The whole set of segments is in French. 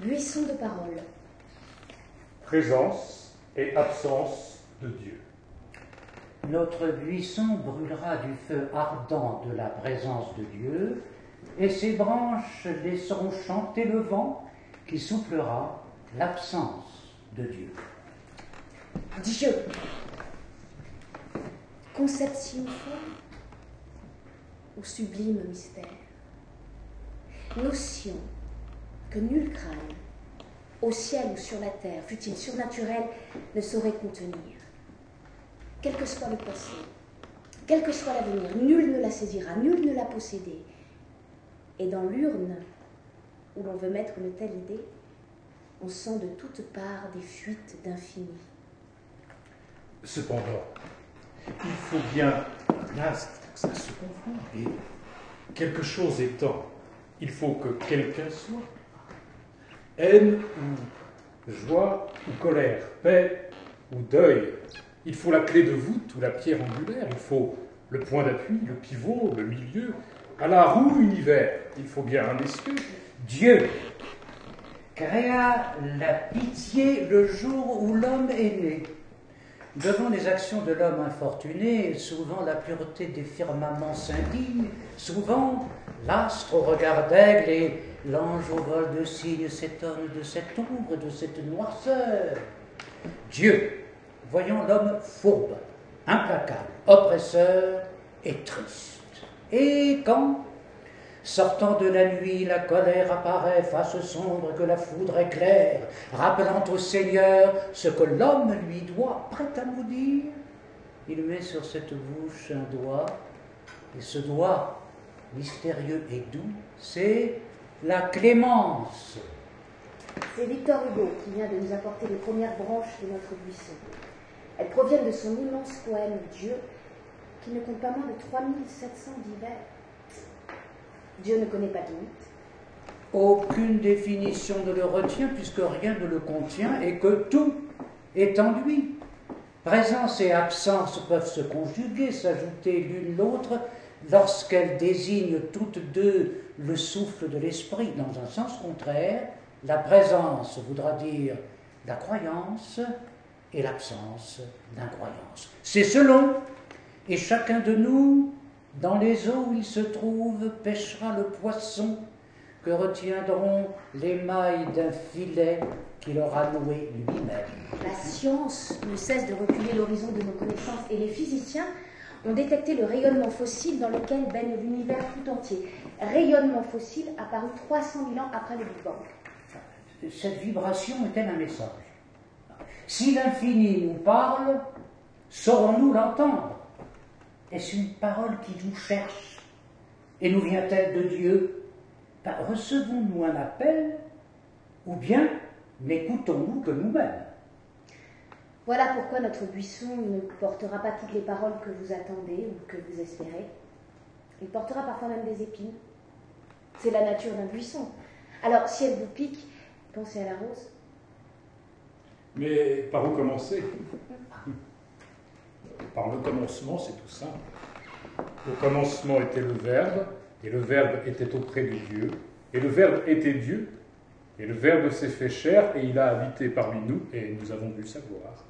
Buisson de parole. Présence et absence de Dieu. Notre buisson brûlera du feu ardent de la présence de Dieu, et ses branches laisseront chanter le vent qui soufflera l'absence de Dieu. Dieu. Concept ou sublime mystère. Notion que nul crâne, au ciel ou sur la terre, fût-il surnaturel, ne saurait contenir. Quel que soit le passé, quel que soit l'avenir, nul ne la saisira, nul ne l'a possédée. Et dans l'urne où l'on veut mettre une telle idée, on sent de toutes parts des fuites d'infini. Cependant, il faut bien, là, ça se confond, et quelque chose étant, il faut que quelqu'un soit. Haine ou joie ou colère, paix ou deuil, il faut la clé de voûte ou la pierre angulaire, il faut le point d'appui, le pivot, le milieu, à la roue univers, il faut bien un essieu. Dieu. Créa la pitié le jour où l'homme est né. Devant les actions de l'homme infortuné, souvent la pureté des firmaments s'indigne, souvent l'astre au regard d'aigle et l'ange au vol de cygnes s'étonne de cette ombre, de cette noirceur. Dieu, voyant l'homme fourbe, implacable, oppresseur et triste. Et quand, sortant de la nuit, la colère apparaît, face sombre que la foudre éclaire, rappelant au Seigneur ce que l'homme lui doit, prêt à nous dire, il met sur cette bouche un doigt, et ce doigt, mystérieux et doux, c'est la clémence. C'est Victor Hugo qui vient de nous apporter les premières branches de notre buisson. Elles proviennent de son immense poème Dieu, qui ne compte pas moins de 3700 divers. Dieu ne connaît pas de limite. Aucune définition ne le retient puisque rien ne le contient et que tout est en lui. Présence et absence peuvent se conjuguer, s'ajouter l'une l'autre lorsqu'elles désignent toutes deux le souffle de l'esprit. Dans un sens contraire, la présence voudra dire la croyance et l'absence d'incroyance. C'est selon, et chacun de nous, dans les eaux où il se trouve, pêchera le poisson que retiendront les mailles d'un filet qu'il aura noué lui-même. La science ne cesse de reculer l'horizon de nos connaissances et les physiciens ont détecté le rayonnement fossile dans lequel baigne l'univers tout entier. Rayonnement fossile apparu 300 000 ans après le Big Bang. Cette vibration est-elle un message. Si l'infini nous parle, saurons-nous l'entendre? Est-ce une parole qui nous cherche? Et nous vient-elle de Dieu? Ben, Recevons-nous un appel ou bien n'écoutons-nous que nous-mêmes? Voilà pourquoi notre buisson ne portera pas toutes les paroles que vous attendez ou que vous espérez. Il portera parfois même des épines. C'est la nature d'un buisson. Alors, si elle vous pique, pensez à la rose. Mais par où commencer? Par le commencement, c'est tout simple. Au commencement était le Verbe, et le Verbe était auprès de Dieu, et le Verbe était Dieu, et le Verbe s'est fait chair, et il a habité parmi nous, et nous avons vu sa gloire.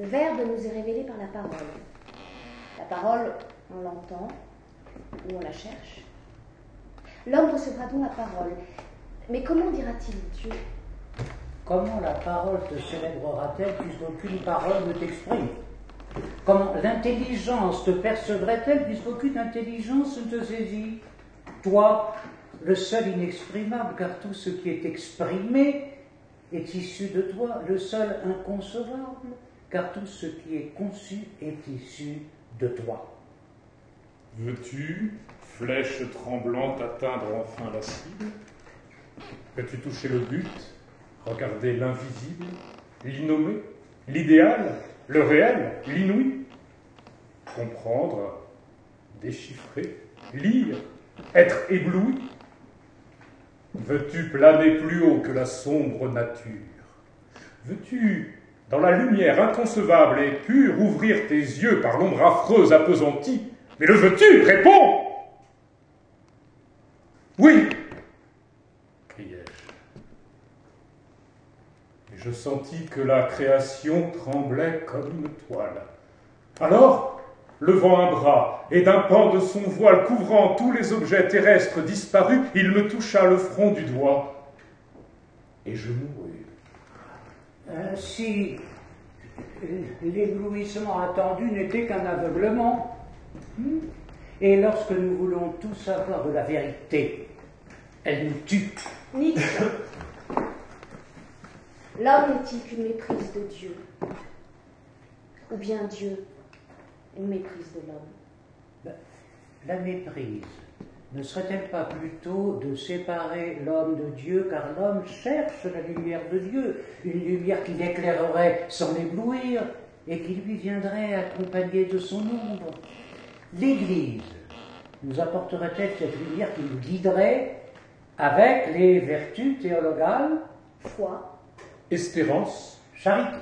Le Verbe nous est révélé par la parole. La parole, on l'entend, ou on la cherche. L'homme recevra donc la parole. Mais comment dira-t-il Dieu? Comment la parole te célébrera-t-elle puisqu'aucune parole ne t'exprime? Comment l'intelligence te percevrait-elle puisqu'aucune intelligence ne te saisit? Toi, le seul inexprimable, car tout ce qui est exprimé est issu de toi, le seul inconcevable, car tout ce qui est conçu est issu de toi. Veux-tu, flèche tremblante, atteindre enfin la cible? Veux-tu toucher le but? Regarder l'invisible, l'innommé, l'idéal, le réel, l'inouï? Comprendre, déchiffrer, lire, être ébloui? Veux-tu planer plus haut que la sombre nature? Veux-tu, dans la lumière inconcevable et pure, ouvrir tes yeux par l'ombre affreuse appesantie Mais le veux-tu? Réponds Oui criai-je. je sentis que la création tremblait comme une toile. Alors, levant un bras et d'un pan de son voile couvrant tous les objets terrestres disparus, il me toucha le front du doigt et je mourus. Ainsi, l'éblouissement attendu n'était qu'un aveuglement. Hmm? Et lorsque nous voulons tout savoir de la vérité, elle nous tue. Nietzsche. L'homme n'est-il qu'une méprise de Dieu? Ou bien Dieu une méprise de l'homme? Ben, La méprise ne serait-elle pas plutôt de séparer l'homme de Dieu, car l'homme cherche la lumière de Dieu, une lumière qui l'éclairerait sans l'éblouir et qui lui viendrait accompagnée de son ombre? L'Église nous apporterait-elle cette lumière qui nous guiderait avec les vertus théologales? Foi. Espérance. Charité.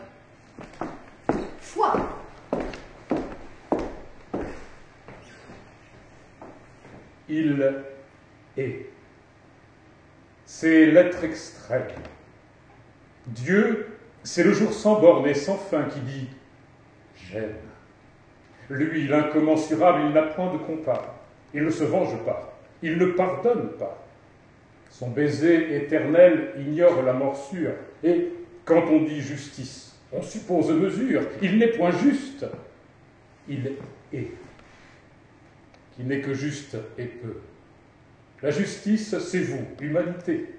Foi. Il est. C'est l'être extrême. Dieu, c'est le jour sans borne et sans fin qui dit J'aime. Lui, l'incommensurable, il n'a point de compas. Il ne se venge pas. Il ne pardonne pas. Son baiser éternel ignore la morsure. Et quand on dit justice, on suppose mesure. Il n'est point juste. Il est qui n'est que juste et peu. La justice, c'est vous, l'humanité.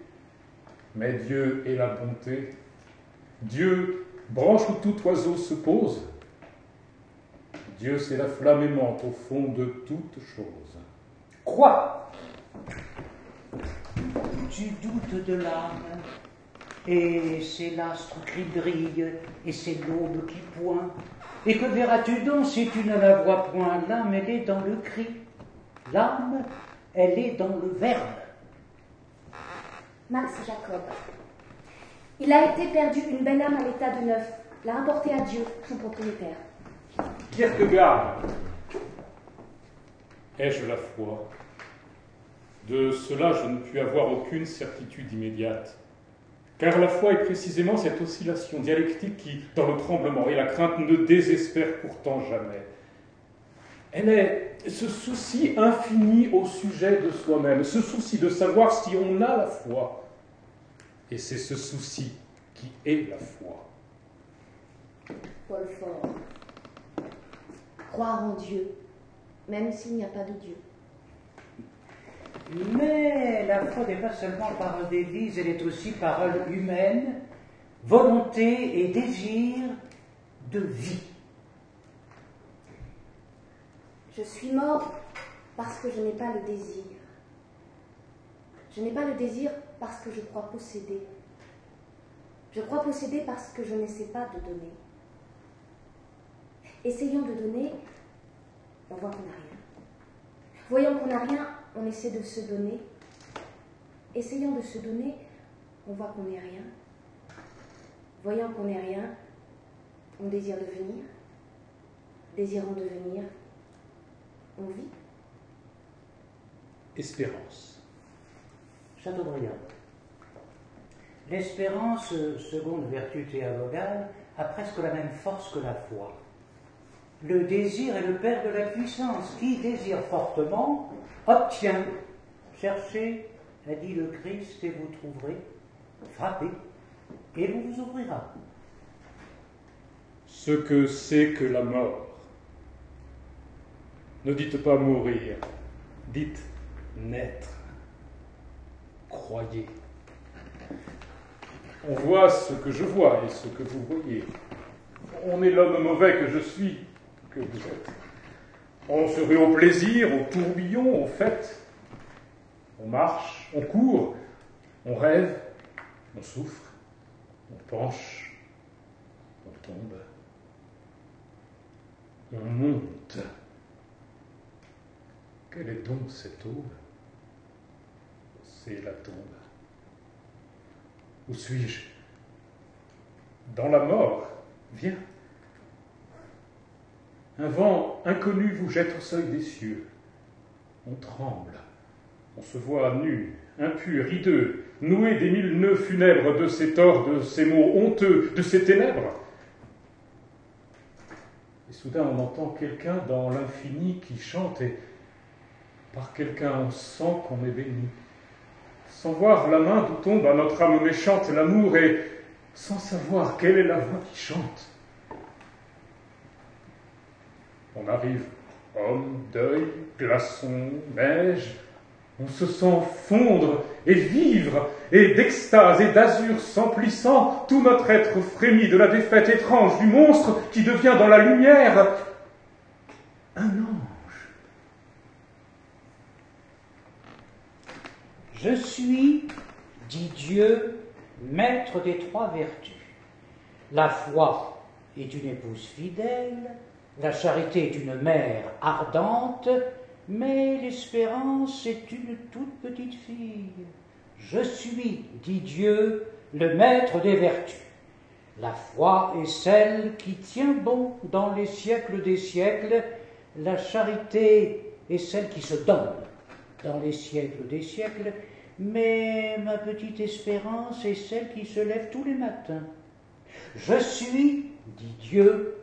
Mais Dieu est la bonté. Dieu, branche où tout oiseau se pose. Dieu, c'est la flamme aimante au fond de toute chose. Quoi? Tu doutes de l'âme, et c'est l'astre qui brille, et c'est l'aube qui pointe. Et que verras-tu donc si tu ne la vois point? L'âme, elle est dans le cri. L'âme, elle est dans le verbe. Max Jacob. Il a été perdu une belle âme à l'état de neuf, l'a apporté à Dieu, son propriétaire. Kierkegaard. Ai-je la foi? De cela, je ne puis avoir aucune certitude immédiate. Car la foi est précisément cette oscillation dialectique qui, dans le tremblement et la crainte, ne désespère pourtant jamais. Elle est ce souci infini au sujet de soi-même, ce souci de savoir si on a la foi. Et c'est ce souci qui est la foi. Paul Fort. Croire en Dieu, même s'il n'y a pas de Dieu. Mais la foi n'est pas seulement parole d'Église, elle est aussi parole humaine, volonté et désir de vie. Je suis mort parce que je n'ai pas le désir. Je n'ai pas le désir parce que je crois posséder. Je crois posséder parce que je n'essaie pas de donner. Essayons de donner, on voit qu'on n'a rien. Voyons qu'on n'a rien, on essaie de se donner. Essayons de se donner, on voit qu'on n'est rien. Voyant qu'on n'est rien, on désire devenir. Désirant devenir, on vit. Espérance. Chateaubriand. L'espérance, seconde vertu théologale, a presque la même force que la foi. Le désir est le père de la puissance. Qui désire fortement obtient. Cherchez, a dit le Christ, et vous trouverez. Frappez, et il vous ouvrira. Ce que c'est que la mort. Ne dites pas mourir, dites naître. Croyez. On voit ce que je vois et ce que vous voyez. On est l'homme mauvais que je suis, que vous êtes. On se rue au plaisir, au tourbillon, au fait. On marche, on court, on rêve, on souffre, on penche, on tombe, on monte. Quelle est donc cette aube C'est la tombe. Où suis-je? Dans la mort. Viens. Un vent inconnu vous jette au seuil des cieux. On tremble. On se voit nu, impur, hideux, nouer des mille nœuds funèbres de ces torts, de ces mots honteux, de ces ténèbres. Et soudain, on entend quelqu'un dans l'infini qui chante, et par quelqu'un, on sent qu'on est béni. Sans voir la main d'où tombe à notre âme méchante l'amour, et sans savoir quelle est la voix qui chante. On arrive, homme, deuil, glaçon, neige, on se sent fondre et vivre, et d'extase et d'azur s'emplissant, tout notre être frémit de la défaite étrange du monstre qui devient dans la lumière un ange. Je suis, dit Dieu, maître des trois vertus. La foi est une épouse fidèle, la charité est une mère ardente, mais l'espérance est une toute petite fille. Je suis, dit Dieu, le maître des vertus. La foi est celle qui tient bon dans les siècles des siècles, la charité est celle qui se donne dans les siècles des siècles, mais ma petite espérance est celle qui se lève tous les matins. Je suis, dit Dieu,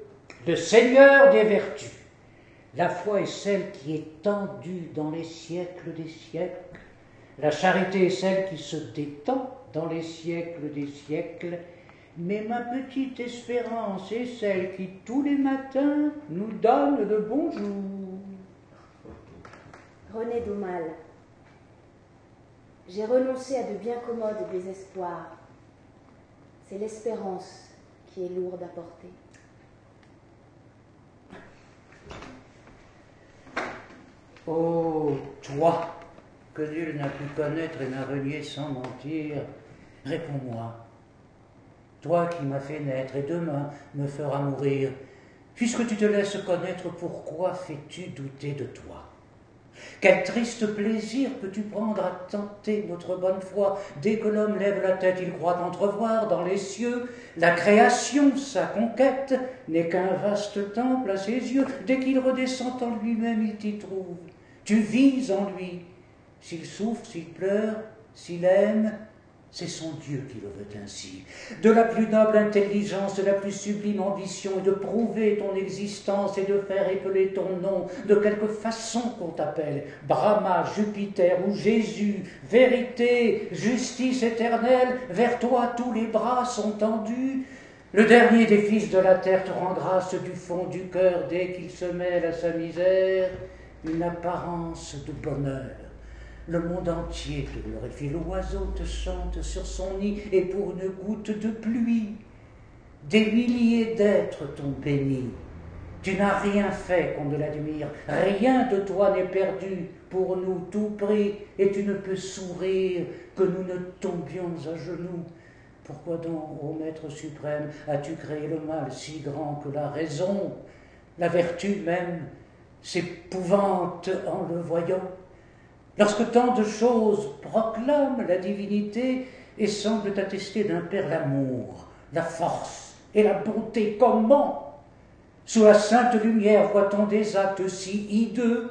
le Seigneur des vertus. La foi est celle qui est tendue dans les siècles des siècles. La charité est celle qui se détend dans les siècles des siècles. Mais ma petite espérance est celle qui, tous les matins, nous donne le bonjour. René Daumal, j'ai renoncé à de bien commodes désespoirs. C'est l'espérance qui est lourde à porter. Oh, toi, que nul n'a pu connaître et n'a renié sans mentir, réponds-moi. Toi qui m'as fait naître et demain me feras mourir, puisque tu te laisses connaître, pourquoi fais-tu douter de toi? Quel triste plaisir peux-tu prendre à tenter notre bonne foi? Dès que l'homme lève la tête, il croit entrevoir dans les cieux la création, sa conquête, n'est qu'un vaste temple à ses yeux. Dès qu'il redescend en lui-même, il t'y trouve. Tu vis en lui. S'il souffre, s'il pleure, s'il aime, c'est son Dieu qui le veut ainsi. De la plus noble intelligence, de la plus sublime ambition est de prouver ton existence et de faire épeler ton nom de quelque façon qu'on t'appelle. Brahma, Jupiter ou Jésus, vérité, justice éternelle, vers toi tous les bras sont tendus. Le dernier des fils de la terre te rend grâce du fond du cœur dès qu'il se mêle à sa misère une apparence de bonheur le monde entier te glorifie, l'oiseau te chante sur son nid, et pour une goutte de pluie, des milliers d'êtres t'ont béni. Tu n'as rien fait qu'on ne l'admire, rien de toi n'est perdu, pour nous tout pris, et tu ne peux sourire que nous ne tombions à genoux. Pourquoi donc, ô Maître suprême, as-tu créé le mal si grand que la raison, la vertu même, s'épouvante en le voyant Lorsque tant de choses proclament la divinité et semblent attester d'un Père l'amour, la force et la bonté, comment? Sous la sainte lumière voit-on des actes si hideux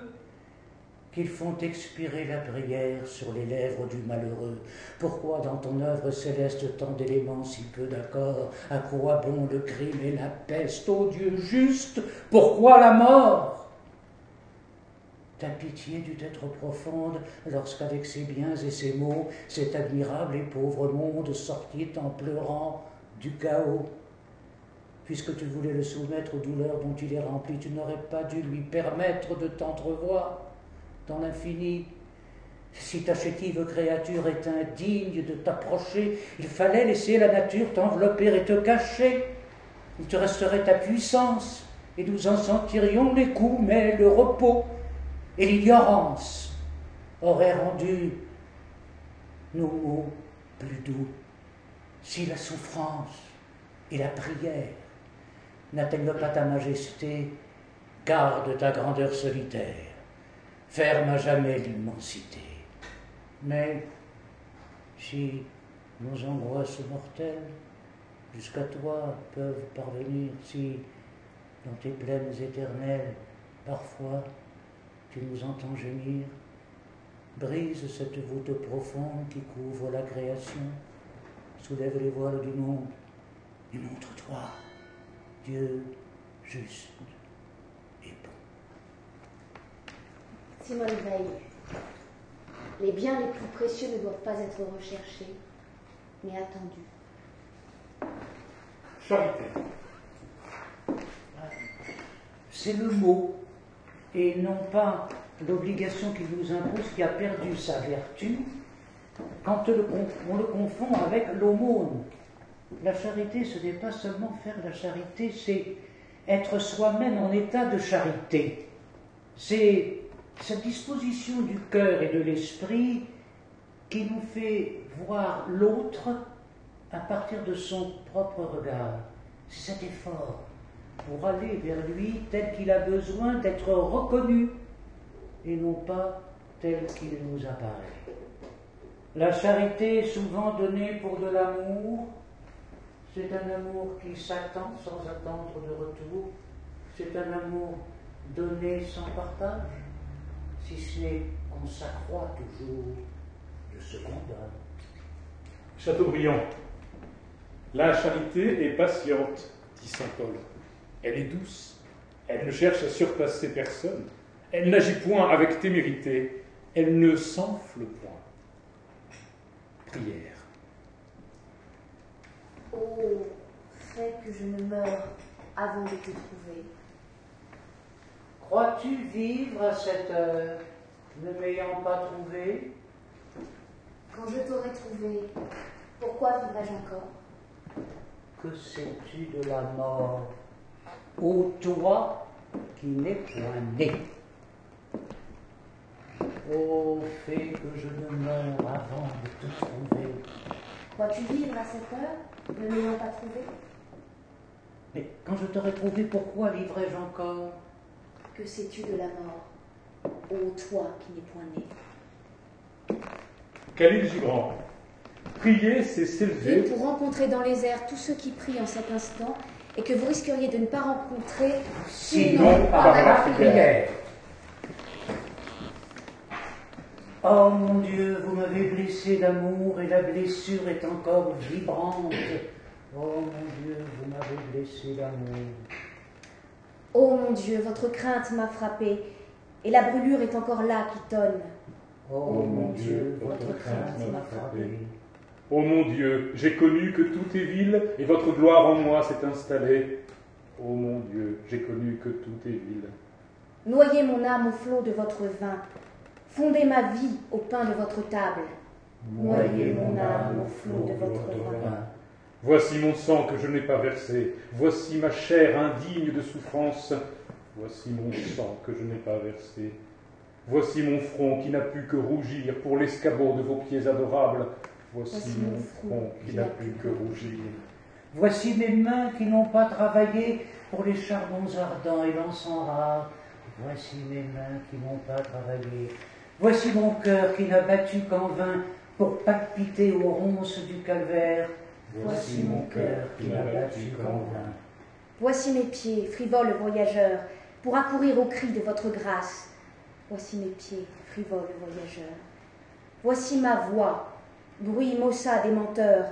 qu'ils font expirer la prière sur les lèvres du malheureux? Pourquoi dans ton œuvre céleste tant d'éléments si peu d'accord À quoi bon le crime et la peste, ô Dieu juste? Pourquoi la mort? Ta pitié dut être profonde lorsqu'avec ses biens et ses maux, cet admirable et pauvre monde sortit en pleurant du chaos. Puisque tu voulais le soumettre aux douleurs dont il est rempli, tu n'aurais pas dû lui permettre de t'entrevoir dans l'infini. Si ta chétive créature est indigne de t'approcher, il fallait laisser la nature t'envelopper et te cacher. Il te resterait ta puissance, et nous en sentirions les coups, mais le repos et l'ignorance auraient rendu nos mots plus doux si la souffrance et la prière n'atteignent pas ta majesté, garde ta grandeur solitaire, ferme à jamais l'immensité. Mais si nos angoisses mortelles jusqu'à toi peuvent parvenir, si dans tes plaines éternelles, parfois tu nous entends gémir, Brise cette voûte profonde qui couvre la création. Soulève les voiles du monde et montre-toi, Dieu juste et bon. Simone Veil, les biens les plus précieux ne doivent pas être recherchés, mais attendus. Charité. C'est le mot et non pas l'obligation qu'il nous impose qui a perdu sa vertu quand on le confond avec l'aumône. La charité, ce n'est pas seulement faire la charité, c'est être soi-même en état de charité. C'est cette disposition du cœur et de l'esprit qui nous fait voir l'autre à partir de son propre regard. C'est cet effort pour aller vers lui tel qu'il a besoin d'être reconnu et non pas tel qu'il nous apparaît. La charité est souvent donnée pour de l'amour. C'est un amour qui s'attend sans attendre de retour. C'est un amour donné sans partage, si ce n'est qu'on s'accroît toujours de ce qu'on donne. Chateaubriand. La charité est patiente, dit saint Paul. Elle est douce. Elle ne cherche à surpasser personne. Elle n'agit point avec témérité. Elle ne s'enfle point. Prière. Oh, fais que je ne meure avant de te trouver. Crois-tu vivre à cette heure, ne m'ayant pas trouvé? Quand je t'aurai trouvé, pourquoi vivrais-je encore? Que sais-tu de la mort Ô toi qui n'es point né Oh, fais que je ne meure avant de te trouver. Crois-tu vivre à cette heure, ne m'ayant pas trouvé? Mais quand je t'aurai trouvé, pourquoi vivrais-je encore? Que sais-tu de la mort, ô toi qui n'es point né? Khalil Gibran. Prier, c'est s'élever. pour rencontrer dans les airs tous ceux qui prient en cet instant et que vous risqueriez de ne pas rencontrer sinon par la prière. Oh mon Dieu, vous m'avez blessé d'amour et la blessure est encore vibrante. Oh mon Dieu, vous m'avez blessé d'amour. Oh mon Dieu, votre crainte m'a frappé et la brûlure est encore là qui tonne. Oh mon Dieu, votre crainte m'a frappé. Ô mon Dieu, j'ai connu que tout est vil et votre gloire en moi s'est installée. Ô mon Dieu, j'ai connu que tout est vil. Noyez mon âme au flot de votre vin. Fondez ma vie au pain de votre table. Noyez mon âme au flot de votre vin. Voici mon sang que je n'ai pas versé. Voici ma chair indigne de souffrance. Voici mon sang que je n'ai pas versé. Voici mon front qui n'a pu que rougir pour l'escabeau de vos pieds adorables. Voici mon front qui n'a pu que rougir. Voici mes mains qui n'ont pas travaillé pour les charbons ardents et l'encens rare. Voici mes mains qui n'ont pas travaillé. Voici mon cœur qui n'a battu qu'en vain pour palpiter aux ronces du calvaire. Voici mon cœur qui n'a battu qu'en vain. Voici mes pieds, frivoles voyageurs, pour accourir au cri de votre grâce. Voici mes pieds, frivoles voyageurs. Voici ma voix, bruit maussade des menteurs,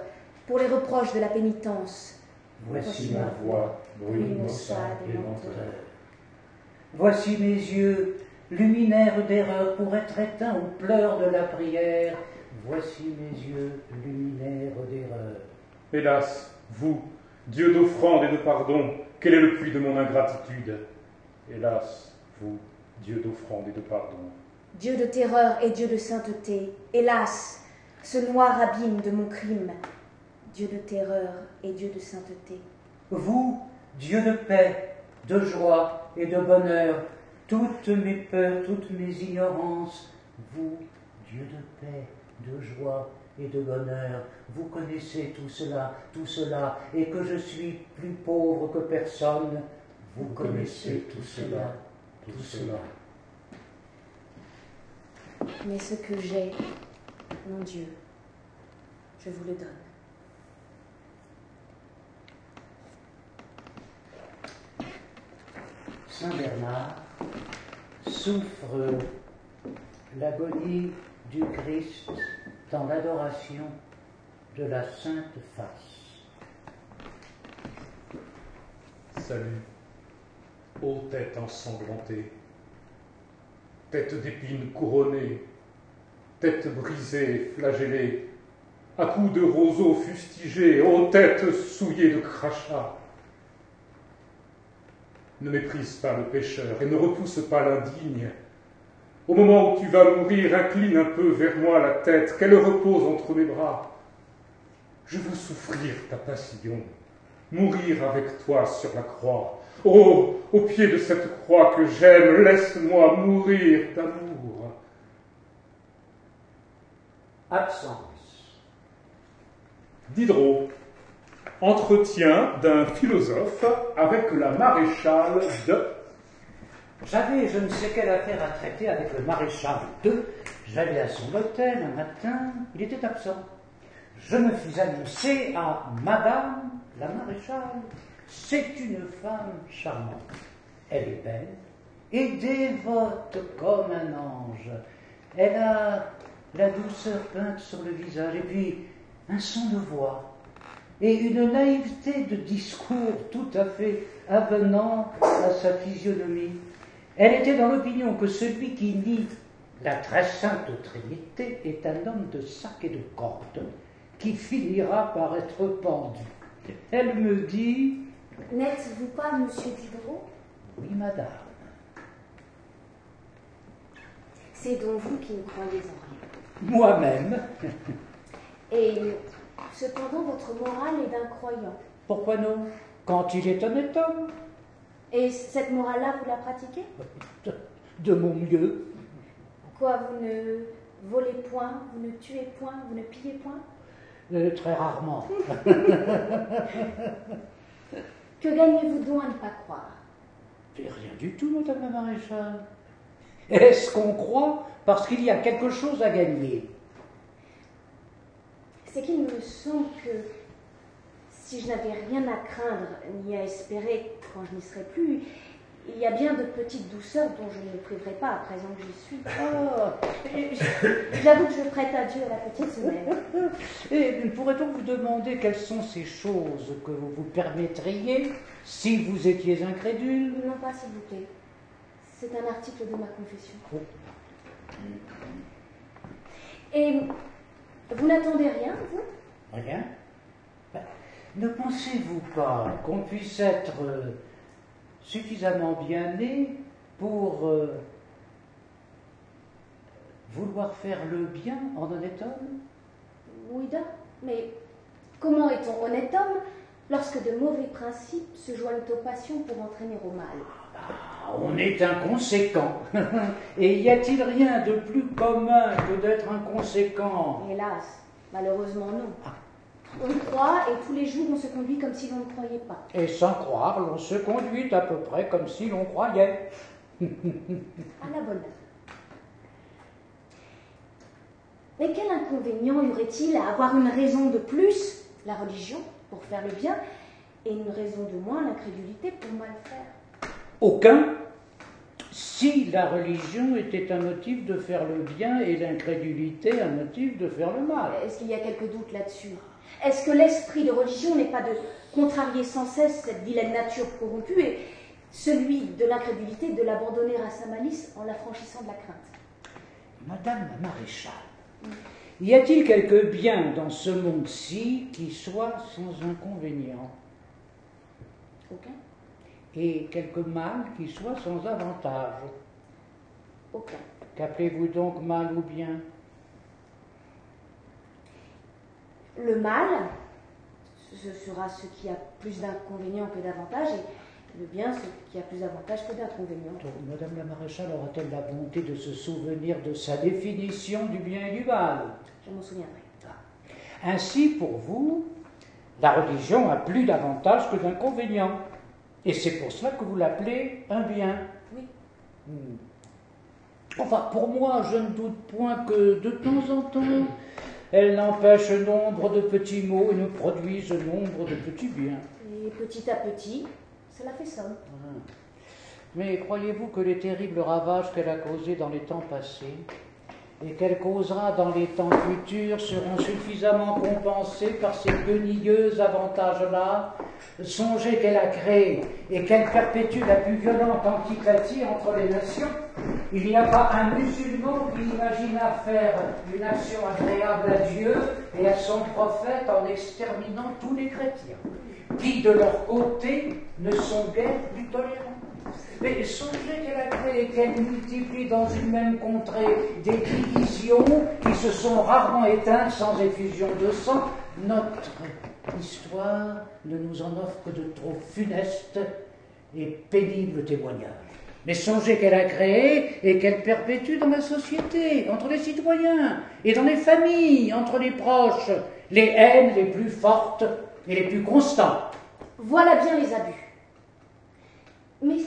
pour les reproches de la pénitence. Voici ma voix, bruit maussade des menteurs. Voici mes yeux, luminaires d'erreur pour être éteints aux pleurs de la prière. Voici mes yeux, luminaires d'erreur. Hélas, vous, Dieu d'offrande et de pardon, quel est le puits de mon ingratitude? Hélas, vous, Dieu d'offrande et de pardon. Dieu de terreur et Dieu de sainteté, hélas, ce noir abîme de mon crime. Dieu de terreur et Dieu de sainteté. Vous, Dieu de paix, de joie et de bonheur, toutes mes peurs, toutes mes ignorances, vous, Dieu de paix, de joie et de bonheur, vous connaissez tout cela, tout cela, et que je suis plus pauvre que personne, vous connaissez tout cela, tout cela. Mais ce que j'ai, mon Dieu, je vous le donne. Saint Bernard souffre l'agonie du Christ dans l'adoration de la Sainte Face. Salut, ô tête ensanglantée, tête d'épines couronnée, tête brisée, flagellée, à coups de roseaux fustigés, ô tête souillée de crachats. Ne méprise pas le pécheur et ne repousse pas l'indigne. Au moment où tu vas mourir, incline un peu vers moi la tête, qu'elle repose entre mes bras. Je veux souffrir ta passion, mourir avec toi sur la croix. Oh, au pied de cette croix que j'aime, laisse-moi mourir. Absence. Diderot, entretien d'un philosophe avec la maréchale de... J'avais je ne sais quelle affaire à traiter avec le maréchal de. J'allais à son hôtel un matin, il était absent. Je me fus annoncé à Madame la maréchale. C'est une femme charmante. Elle est belle et dévote comme un ange. Elle a la douceur peinte sur le visage et puis un son de voix et une naïveté de discours tout à fait avenant à sa physionomie. Elle était dans l'opinion que celui qui nie la très sainte Trinité est un homme de sac et de corde qui finira par être pendu. Elle me dit N'êtes-vous pas Monsieur Diderot? Oui, madame. C'est donc vous qui ne croyez en rien. Moi-même. Et cependant, votre morale est d'un croyant. Pourquoi non? Quand il est honnête homme. Et cette morale-là, vous la pratiquez? De, de mon mieux. Quoi, vous ne volez point, vous ne tuez point, vous ne pillez point? Euh, très rarement. Que gagnez-vous donc à ne pas croire? Rien du tout, madame la maréchale. Est-ce qu'on croit parce qu'il y a quelque chose à gagner C'est qu'il me semble que si je n'avais rien à craindre ni à espérer quand je n'y serai plus, il y a bien de petites douceurs dont je ne me priverai pas à présent que j'y suis. Ah, J'avoue que je prête à Dieu la petite semaine. Et pourrait-on vous demander quelles sont ces choses que vous vous permettriez si vous étiez incrédule? Non pas, s'il vous plaît. C'est un article de ma confession. Oh. Et vous n'attendez rien, vous? Rien? Ben, Ne pensez-vous pas qu'on puisse être euh, suffisamment bien né pour euh, vouloir faire le bien en honnête homme? Oui, da. Mais comment est-on honnête homme lorsque de mauvais principes se joignent aux passions pour entraîner au mal? On est inconséquent. Et y a-t-il rien de plus commun que d'être inconséquent? Hélas, malheureusement non. On croit et tous les jours on se conduit comme si l'on ne croyait pas. Et sans croire, l'on se conduit à peu près comme si l'on croyait. À la bonne heure. Mais quel inconvénient y aurait-il à avoir une raison de plus, la religion, pour faire le bien, et une raison de moins, l'incrédulité, pour mal faire? Aucun. Si la religion était un motif de faire le bien et l'incrédulité un motif de faire le mal. Est-ce qu'il y a quelque doute là-dessus? Est-ce que l'esprit de religion n'est pas de contrarier sans cesse cette vilaine nature corrompue et celui de l'incrédulité de l'abandonner à sa malice en l'affranchissant de la crainte? Madame la maréchale, y a-t-il quelque bien dans ce monde-ci qui soit sans inconvénient? Aucun et quelque mal qui soit sans avantage Aucun. Qu'appelez-vous donc mal ou bien? Le mal, ce sera ce qui a plus d'inconvénients que d'avantages, et le bien, ce qui a plus d'avantages que d'inconvénients. Madame la maréchale aura-t-elle la bonté de se souvenir de sa définition du bien et du mal? Je m'en souviendrai. Ainsi, pour vous, la religion a plus d'avantages que d'inconvénients. Et c'est pour cela que vous l'appelez un bien. Oui. Hmm. Enfin, pour moi, je ne doute point que de temps en temps, elle n'empêche nombre de petits maux et ne produise nombre de petits biens. Et petit à petit, cela fait somme. Mais croyez-vous que les terribles ravages qu'elle a causés dans les temps passés et qu'elle causera dans les temps futurs seront suffisamment compensés par ces guenilleux avantages-là. Songez qu'elle a créé et qu'elle perpétue la plus violente antipathie entre les nations. Il n'y a pas un musulman qui imagina faire une action agréable à Dieu et à son prophète en exterminant tous les chrétiens, qui de leur côté ne sont guère plus tolérants. Mais songez qu'elle a créé, qu'elle multiplie dans une même contrée des divisions qui se sont rarement éteintes sans effusion de sang. Notre histoire ne nous en offre que de trop funestes et pénibles témoignages. Mais songez qu'elle a créé et qu'elle perpétue dans la société, entre les citoyens et dans les familles, entre les proches, les haines les plus fortes et les plus constantes. Voilà bien les abus. Mais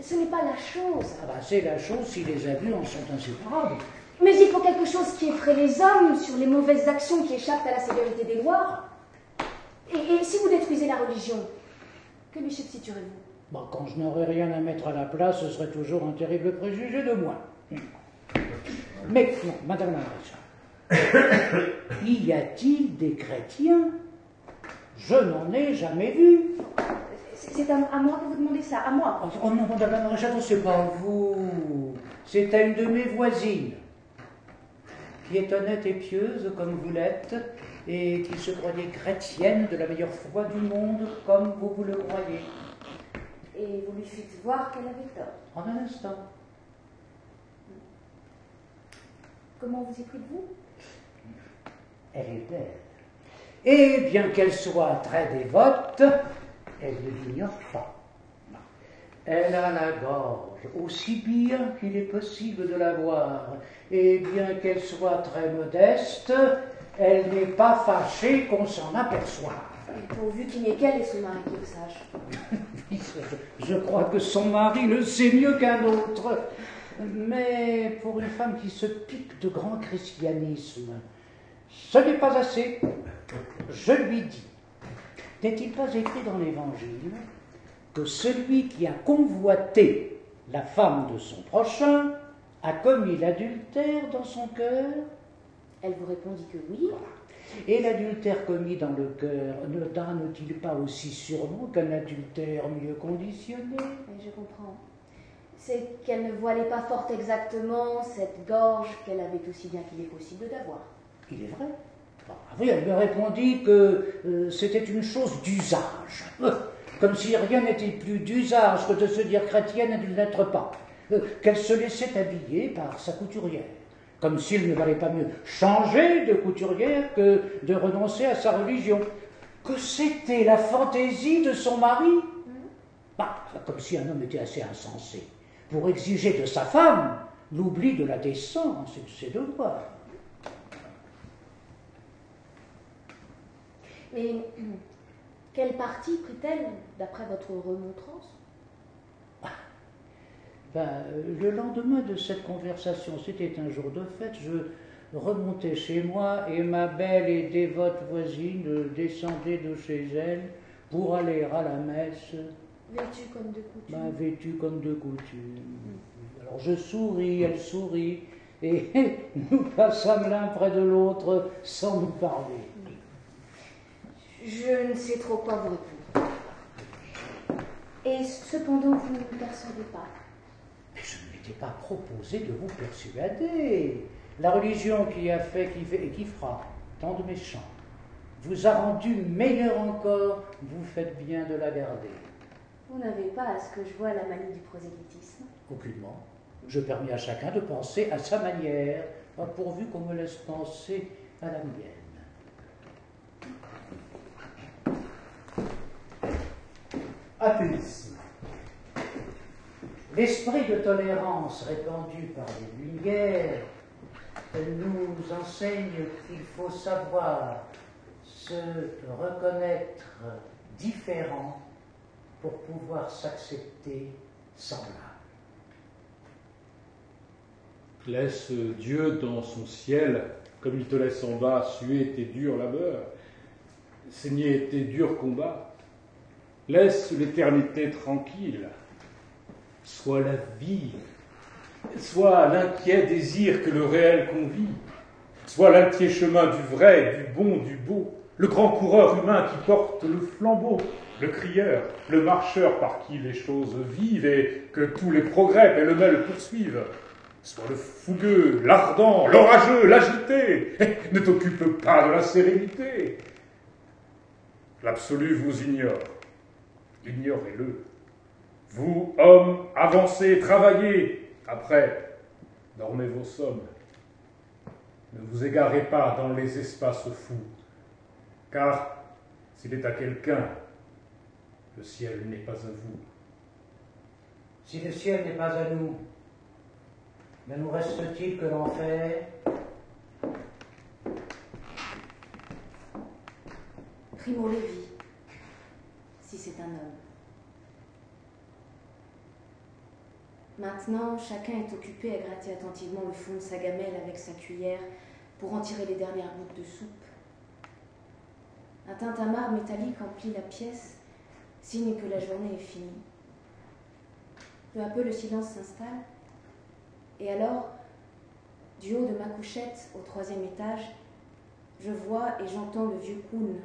ce n'est pas la chose. Ah bah, c'est la chose si les abus en sont inséparables. Mais il faut quelque chose qui effraie les hommes sur les mauvaises actions qui échappent à la sévérité des lois. Et, si vous détruisez la religion, que lui substituerez-vous? Bon, Quand je n'aurais rien à mettre à la place, ce serait toujours un terrible préjugé de moi. Mais, non, Madame la y a-t-il des chrétiens? Je n'en ai jamais vu. C'est à, moi que vous demandez ça, à moi. Oh, non, madame la c'est pas vous. C'est à une de mes voisines, qui est honnête et pieuse comme vous l'êtes, et qui se croyait chrétienne de la meilleure foi du monde, comme vous vous le croyez. Et vous lui faites voir qu'elle avait tort. En un instant. Comment vous y prenez-vous Elle est belle. Et bien qu'elle soit très dévote, elle ne l'ignore pas. Elle a la gorge aussi bien qu'il est possible de la voir, et bien qu'elle soit très modeste, elle n'est pas fâchée qu'on s'en aperçoive. Pourvu qu'il n'y ait qu'elle et son mari qui le sache. je crois que son mari le sait mieux qu'un autre. Mais pour une femme qui se pique de grand christianisme, ce n'est pas assez. Je lui dis n'est-il pas écrit dans l'Évangile que celui qui a convoité la femme de son prochain a commis l'adultère dans son cœur? Elle vous répondit que oui. Et l'adultère commis dans le cœur ne donne-t-il pas aussi sûrement qu'un adultère mieux conditionné? Je comprends. C'est qu'elle ne voilait pas fort exactement cette gorge qu'elle avait aussi bien qu'il est possible d'avoir. Il est vrai. Oui, elle me répondit que euh, c'était une chose d'usage, comme si rien n'était plus d'usage que de se dire chrétienne et de ne l'être pas, euh, qu'elle se laissait habiller par sa couturière, comme s'il ne valait pas mieux changer de couturière que de renoncer à sa religion, que c'était la fantaisie de son mari? Bah, comme si un homme était assez insensé. Pour exiger de sa femme l'oubli de la décence et de ses devoirs. Mais quelle partie prit-elle d'après votre remontrance? Ben, Le lendemain de cette conversation, c'était un jour de fête, je remontais chez moi et ma belle et dévote voisine descendait de chez elle pour aller à la messe. Vêtue comme de coutume? Ben, vêtue comme de coutume. Alors je souris, elle sourit, et nous passâmes l'un près de l'autre sans nous parler. Je ne sais trop quoi vous répondre. Et cependant, vous ne me persuadez pas. Mais je ne m'étais pas proposé de vous persuader. La religion qui a fait, qui fait et qui fera tant de méchants vous a rendu meilleur encore, vous faites bien de la garder. Vous n'avez pas, à ce que je vois, la manie du prosélytisme Aucunement. Je permets à chacun de penser à sa manière, pourvu qu'on me laisse penser à la mienne. Athéisme. L'esprit de tolérance répandu par les Lumières nous enseigne qu'il faut savoir se reconnaître différent pour pouvoir s'accepter semblable. Laisse Dieu dans son ciel, comme il te laisse en bas, suer tes durs labeurs, saigner tes durs combats, Laisse l'éternité tranquille. Sois la vie. soit l'inquiet désir que le réel convie, soit l'altier chemin du vrai, du bon, du beau, le grand coureur humain qui porte le flambeau, le crieur, le marcheur par qui les choses vivent et que tous les progrès pêle-mêle poursuivent, soit le fougueux, l'ardent, l'orageux, l'agité, ne t'occupe pas de la sérénité. L'absolu vous ignore, ignorez-le. Vous, hommes, avancez, travaillez, après, dormez vos sommes. Ne vous égarez pas dans les espaces fous, car s'il est à quelqu'un, le ciel n'est pas à vous. Si le ciel n'est pas à nous, ne nous reste-t-il que l'enfer? Primo Levi, si c'est un homme. Maintenant, chacun est occupé à gratter attentivement le fond de sa gamelle avec sa cuillère pour en tirer les dernières gouttes de soupe. Un tintamarre métallique emplit la pièce, signe que la journée est finie. Peu à peu, le silence s'installe, et alors, du haut de ma couchette au troisième étage, je vois et j'entends le vieux Kuhn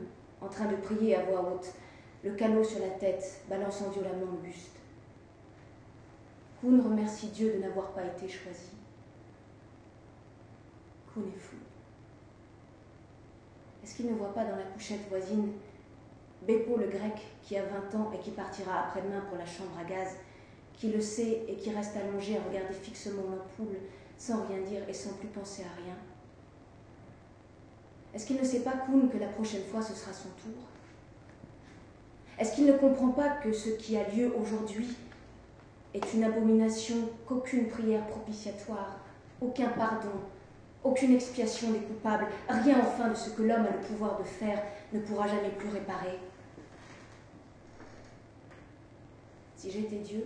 en train de prier à voix haute, le canot sur la tête, balançant violemment le buste. Kuhn remercie Dieu de n'avoir pas été choisi. Kuhn est fou. Est-ce qu'il ne voit pas dans la couchette voisine Beppo le grec qui a 20 ans et qui partira après-demain pour la chambre à gaz, qui le sait et qui reste allongé à regarder fixement l'ampoule sans rien dire et sans plus penser à rien? Est-ce qu'il ne sait pas, Kuhn, que la prochaine fois ce sera son tour? Est-ce qu'il ne comprend pas que ce qui a lieu aujourd'hui est une abomination qu'aucune prière propitiatoire, aucun pardon, aucune expiation des coupables, rien enfin de ce que l'homme a le pouvoir de faire ne pourra jamais plus réparer? Si j'étais Dieu,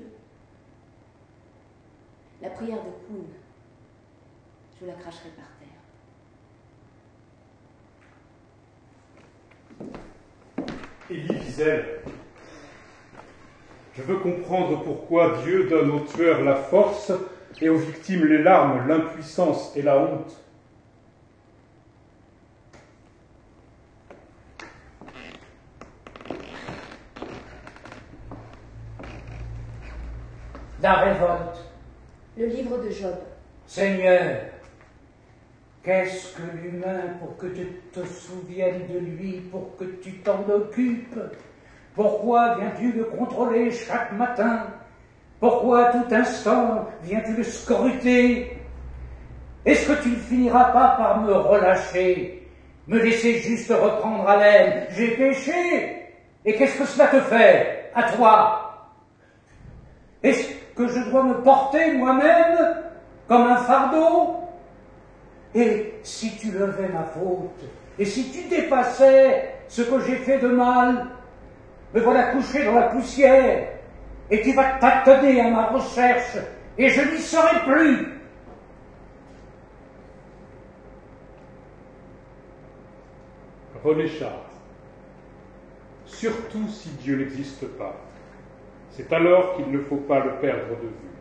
la prière de Kuhn, je la cracherais par terre. Élie Wiesel je veux comprendre pourquoi Dieu donne aux tueurs la force et aux victimes les larmes, l'impuissance et la honte. La révolte. Le livre de Job. Seigneur, qu'est-ce que l'humain pour que tu te souviennes de lui, pour que tu t'en occupes? Pourquoi viens-tu le contrôler chaque matin? Pourquoi tout instant viens-tu le scruter? Est-ce que tu ne finiras pas par me relâcher, me laisser juste reprendre haleine? J'ai péché! Et qu'est-ce que cela te fait à toi? Est-ce que je dois me porter moi-même comme un fardeau? Et si tu levais ma faute, et si tu dépassais ce que j'ai fait de mal, me voilà couché dans la poussière, et tu vas t'atteler à ma recherche, et je n'y serai plus. René Char, surtout si Dieu n'existe pas, c'est alors qu'il ne faut pas le perdre de vue.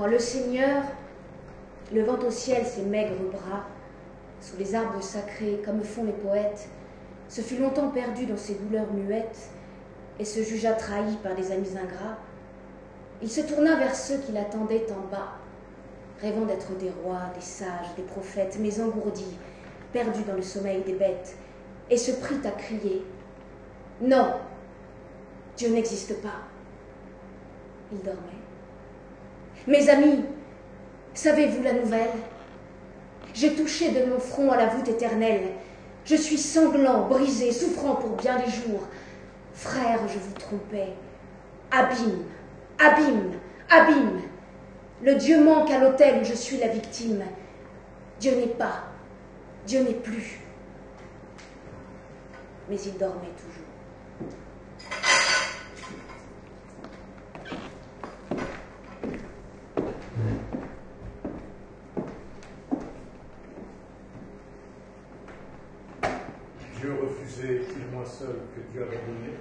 Quand le Seigneur levant au ciel ses maigres bras, sous les arbres sacrés, comme font les poètes, se fut longtemps perdu dans ses douleurs muettes, et se jugea trahi par des amis ingrats, il se tourna vers ceux qui l'attendaient en bas, rêvant d'être des rois, des sages, des prophètes, mais engourdis, perdus dans le sommeil des bêtes, et se prit à crier Non, Dieu n'existe pas. Il dormait. Mes amis, Savez-vous la nouvelle? J'ai touché de mon front à la voûte éternelle. Je suis sanglant, brisé, souffrant pour bien des jours. Frère, je vous trompais. Abîme, abîme, abîme. Le Dieu manque à l'autel où je suis la victime. Dieu n'est pas, Dieu n'est plus. Mais il dormait toujours. Dieu refusait-il moi seul que Dieu avait donné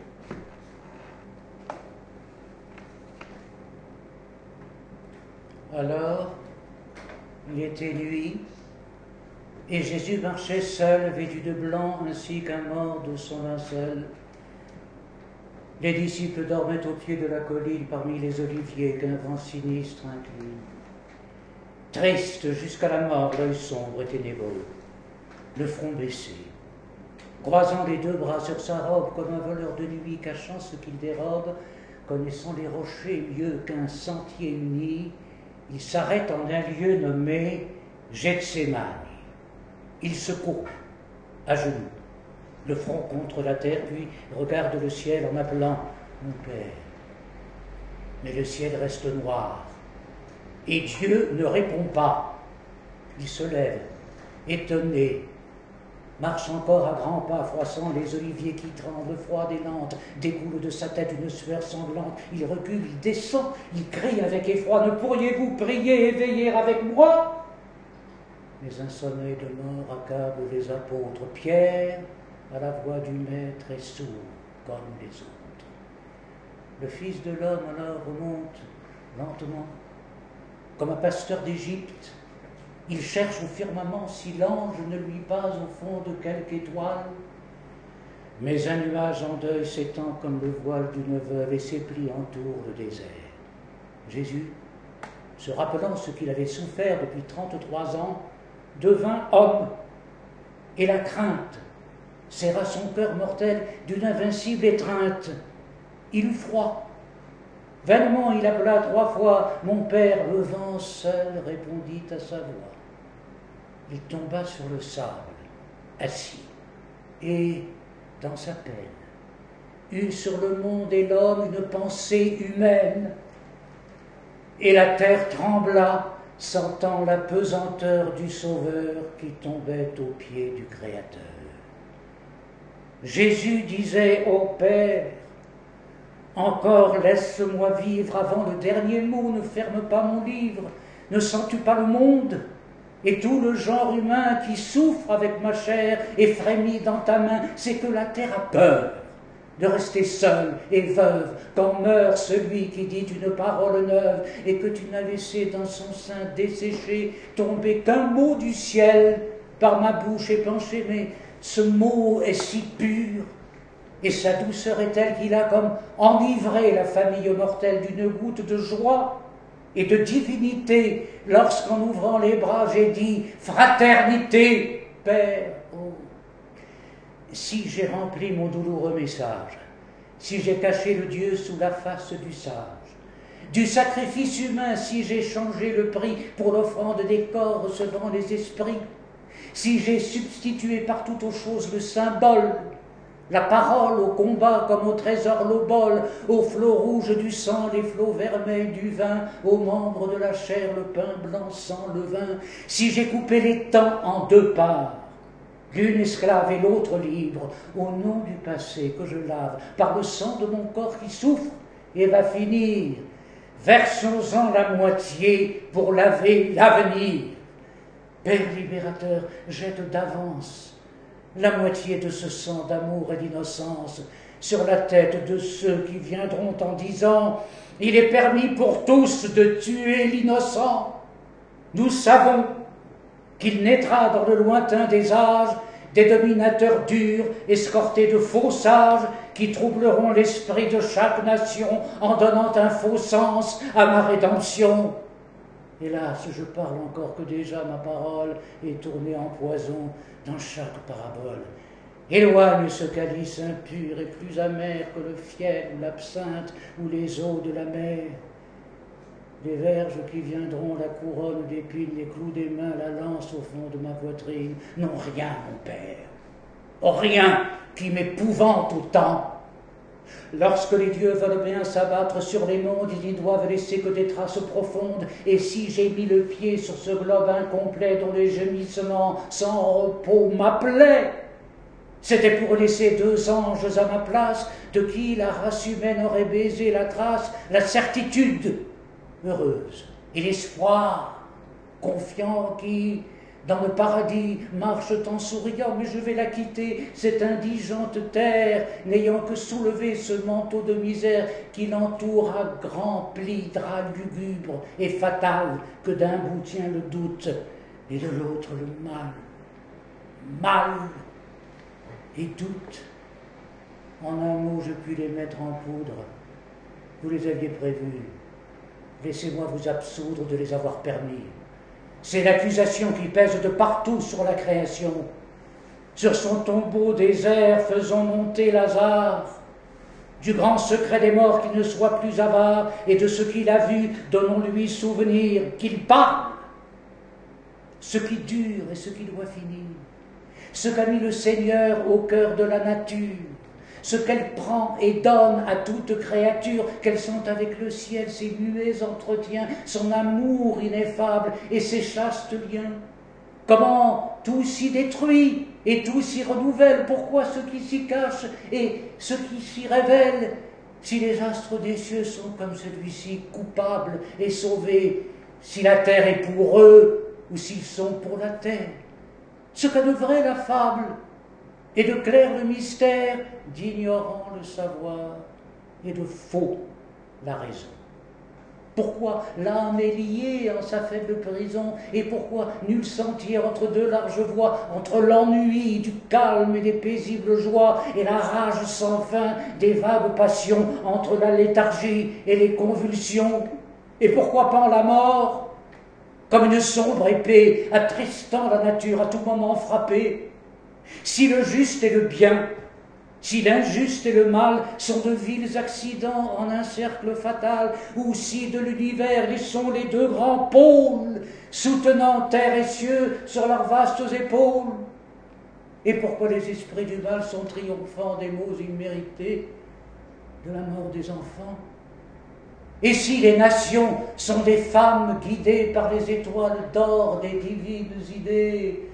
Alors, il était nuit, et Jésus marchait seul, vêtu de blanc, ainsi qu'un mort de son linceul. Les disciples dormaient au pied de la colline parmi les oliviers qu'un vent sinistre incline. Triste jusqu'à la mort, l'œil sombre et ténébreux, le front baissé, croisant les deux bras sur sa robe comme un voleur de nuit cachant ce qu'il dérobe, connaissant les rochers mieux qu'un sentier uni, il s'arrête en un lieu nommé Gethsemane. Il se coupe à genoux, le front contre la terre, puis regarde le ciel en appelant Mon Père. Mais le ciel reste noir, et Dieu ne répond pas. Il se lève, étonné, marche encore à grands pas, froissant les oliviers qui tremblent, froid et lente, découle de sa tête une sueur sanglante. Il recule, il descend, il crie avec effroi Ne pourriez-vous prier et veiller avec moi? Mais un sommeil de mort accable les apôtres. Pierre, à la voix du Maître, est sourd comme les autres. Le Fils de l'homme alors remonte lentement, comme un pasteur d'Égypte il cherche au firmament si l'ange ne lui passe au fond de quelque étoile. Mais un nuage en deuil s'étend comme le voile d'une veuve et ses plis le désert. Jésus, se rappelant ce qu'il avait souffert depuis 33 ans, devint homme, et la crainte serra son cœur mortel d'une invincible étreinte. Il eut froid. Vainement il appela trois fois Mon Père, le vent seul répondit à sa voix il tomba sur le sable, assis, et, dans sa peine, eut sur le monde et l'homme une pensée humaine, et la terre trembla, sentant la pesanteur du Sauveur qui tombait aux pieds du Créateur. Jésus disait au Père, Encore laisse-moi vivre avant le dernier mot, ne ferme pas mon livre, ne sens-tu pas le monde? Et tout le genre humain qui souffre avec ma chair et frémit dans ta main, c'est que la terre a peur de rester seule et veuve quand meurt celui qui dit une parole neuve et que tu n'as laissé dans son sein desséché tomber qu'un mot du ciel par ma bouche épanchée, mais ce mot est si pur et sa douceur est telle qu'il a comme enivré la famille mortelle d'une goutte de joie et de divinité lorsqu'en ouvrant les bras j'ai dit Fraternité, Père. Oh. Si j'ai rempli mon douloureux message, si j'ai caché le Dieu sous la face du sage, du sacrifice humain, si j'ai changé le prix pour l'offrande des corps recevant les esprits, si j'ai substitué par toutes aux choses le symbole la parole au combat comme au trésor l'obol, aux flots rouges du sang, les flots vermeils du vin, aux membres de la chair, le pain blanc sans le vin. Si j'ai coupé les temps en deux parts, l'une esclave et l'autre libre, au nom du passé que je lave par le sang de mon corps qui souffre et va finir, versons-en la moitié pour laver l'avenir. Père libérateur, jette d'avance la moitié de ce sang d'amour et d'innocence sur la tête de ceux qui viendront en disant Il est permis pour tous de tuer l'innocent. Nous savons qu'il naîtra dans le lointain des âges des dominateurs durs, escortés de faux sages, qui troubleront l'esprit de chaque nation en donnant un faux sens à ma rédemption. Hélas, je parle encore que déjà ma parole est tournée en poison dans chaque parabole. Éloigne ce calice impur et plus amer que le fiel ou l'absinthe ou les eaux de la mer. Des verges qui viendront, la couronne d'épines, les clous des mains, la lance au fond de ma poitrine, n'ont rien, mon père. Rien qui m'épouvante autant Lorsque les dieux veulent bien s'abattre sur les mondes, ils n'y doivent laisser que des traces profondes. Et si j'ai mis le pied sur ce globe incomplet dont les gémissements sans repos m'appelaient, c'était pour laisser deux anges à ma place, de qui la race humaine aurait baisé la trace, la certitude heureuse et l'espoir confiant qui, dans le paradis, marche en souriant, mais je vais la quitter, cette indigente terre, n'ayant que soulevé ce manteau de misère qui l'entoure à grands plis, drap lugubre et fatal, que d'un bout tient le doute et de l'autre le mal. Mal et doute. En un mot, je puis les mettre en poudre. Vous les aviez prévus. Laissez-moi vous absoudre de les avoir permis. C'est l'accusation qui pèse de partout sur la création. Sur son tombeau désert, faisons monter Lazare. Du grand secret des morts qui ne soit plus avare, et de ce qu'il a vu, donnons-lui souvenir, qu'il parle. Ce qui dure et ce qui doit finir. Ce qu'a mis le Seigneur au cœur de la nature ce qu'elle prend et donne à toute créature, qu'elle sent avec le ciel ses muets entretiens, son amour ineffable et ses chastes liens. Comment tout s'y détruit et tout s'y renouvelle? Pourquoi ce qui s'y cache et ce qui s'y révèle? Si les astres des cieux sont comme celui-ci, coupables et sauvés, si la terre est pour eux ou s'ils sont pour la terre. Ce que de vrai la fable et de clair le mystère, d'ignorant le savoir, et de faux la raison. Pourquoi l'âme est liée en sa faible prison Et pourquoi nul sentier entre deux larges voies, entre l'ennui du calme et des paisibles joies, et la rage sans fin des vagues passions, entre la léthargie et les convulsions? Et pourquoi pas la mort, comme une sombre épée, attristant la nature à tout moment frappée? Si le juste et le bien, si l'injuste et le mal sont de vils accidents en un cercle fatal, ou si de l'univers ils sont les deux grands pôles, soutenant terre et cieux sur leurs vastes épaules, et pourquoi les esprits du mal sont triomphants des maux immérités de la mort des enfants? Et si les nations sont des femmes guidées par les étoiles d'or des divines idées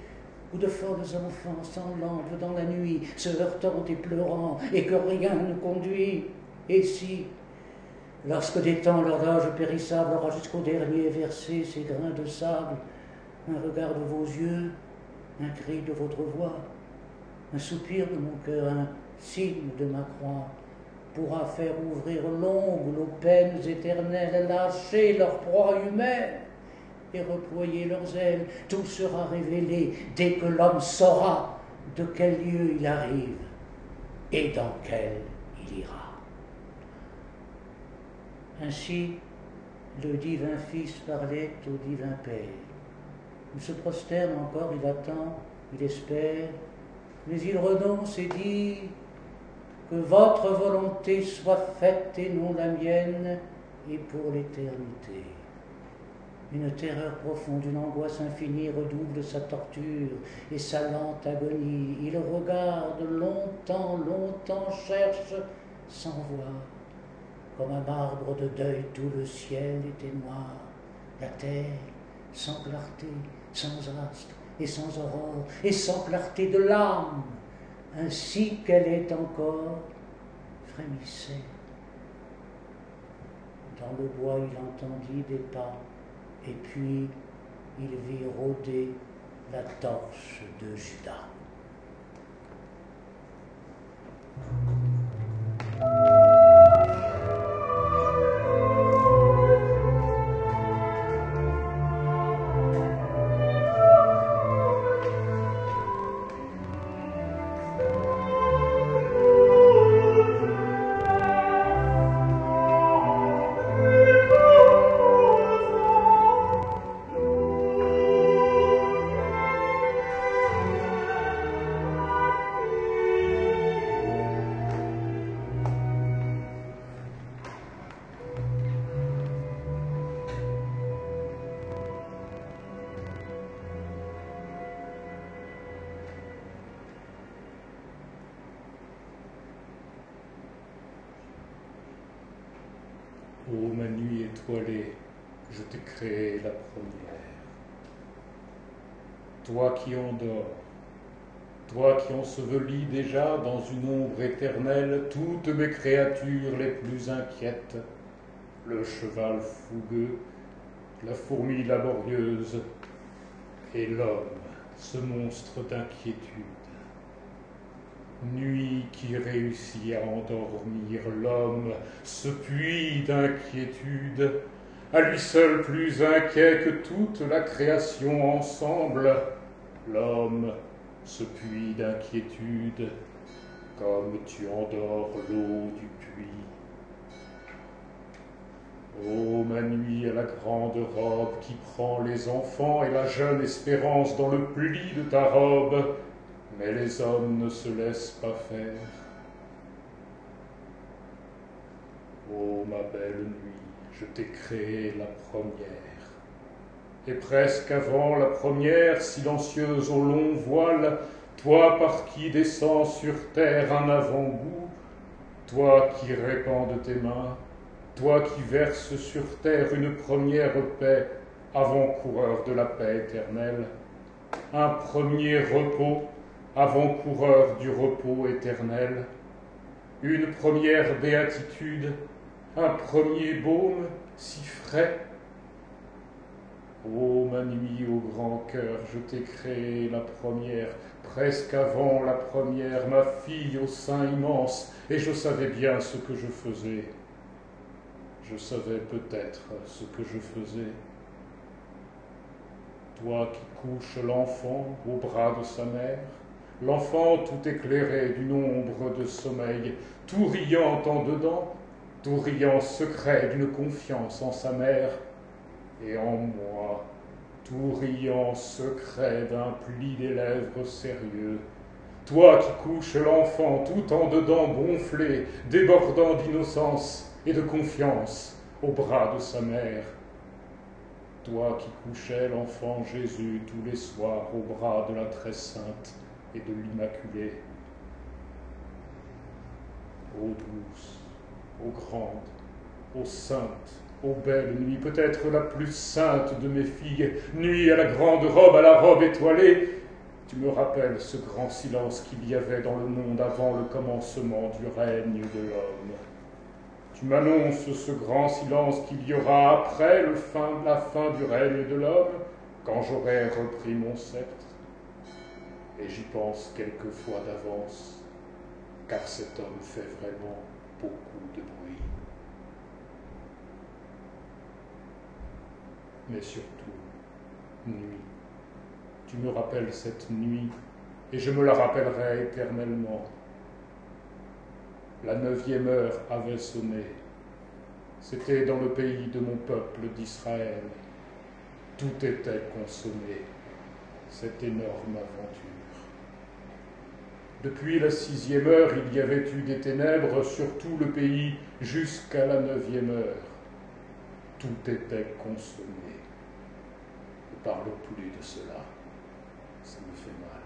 ou de folles enfants sans lampe dans la nuit, se heurtant et pleurant, et que rien ne conduit. Et si, lorsque des temps l'horloge périssable aura jusqu'au dernier versé ses grains de sable, un regard de vos yeux, un cri de votre voix, un soupir de mon cœur, un signe de ma croix, pourra faire ouvrir l'ombre aux peines éternelles, lâcher leur proie humaine, et reployer leurs ailes. Tout sera révélé dès que l'homme saura de quel lieu il arrive et dans quel il ira. Ainsi, le divin Fils parlait au divin Père. Il se prosterne encore, il attend, il espère, mais il renonce et dit que votre volonté soit faite et non la mienne, et pour l'éternité. Une terreur profonde, une angoisse infinie redouble sa torture et sa lente agonie. Il regarde longtemps, longtemps, cherche sans voir. Comme un marbre de deuil, tout le ciel était noir. La terre, sans clarté, sans astre et sans aurore, et sans clarté de l'âme, ainsi qu'elle est encore, frémissait. Dans le bois, il entendit des pas et puis il vit rôder la torche de Judas. Je t'ai créé la première. Toi qui endors, toi qui ensevelis déjà dans une ombre éternelle toutes mes créatures les plus inquiètes, le cheval fougueux, la fourmi laborieuse et l'homme, ce monstre d'inquiétude. Nuit qui réussit à endormir l'homme, ce puits d'inquiétude, à lui seul plus inquiet que toute la création ensemble, l'homme, ce puits d'inquiétude, comme tu endors l'eau du puits. Ô ma nuit à la grande robe qui prend les enfants et la jeune espérance dans le pli de ta robe, mais les hommes ne se laissent pas faire. Ô ma belle nuit, je t'ai créé la première. Et presque avant la première, silencieuse au long voile, toi par qui descend sur terre un avant-goût, toi qui répands de tes mains, toi qui verses sur terre une première paix, avant-coureur de la paix éternelle, un premier repos, avant-coureur du repos éternel, une première béatitude, un premier baume si frais. Ô ma nuit au grand cœur, je t'ai créé la première, presque avant la première, ma fille au sein immense, et je savais bien ce que je faisais. Je savais peut-être ce que je faisais. Toi qui couches l'enfant au bras de sa mère, l'enfant tout éclairé d'une ombre de sommeil, tout riant en dedans, tout riant secret d'une confiance en sa mère, et en moi, tout riant secret d'un pli des lèvres sérieux. Toi qui couches l'enfant tout en dedans gonflé, débordant d'innocence et de confiance au bras de sa mère. Toi qui couchais l'enfant Jésus tous les soirs au bras de la très sainte de l'Immaculée. Ô douce, ô grande, ô sainte, ô belle nuit, peut-être la plus sainte de mes filles, nuit à la grande robe, à la robe étoilée, tu me rappelles ce grand silence qu'il y avait dans le monde avant le commencement du règne de l'homme. Tu m'annonces ce grand silence qu'il y aura après le fin, la fin du règne de l'homme, quand j'aurai repris mon sceptre. Et j'y pense quelquefois d'avance, car cet homme fait vraiment beaucoup de bruit. Mais surtout, nuit. Tu me rappelles cette nuit, et je me la rappellerai éternellement. La neuvième heure avait sonné. C'était dans le pays de mon peuple d'Israël. Tout était consommé, cette énorme aventure. Depuis la sixième heure, il y avait eu des ténèbres sur tout le pays jusqu'à la neuvième heure. Tout était consommé. Et parlons tous les de cela. Ça me fait mal.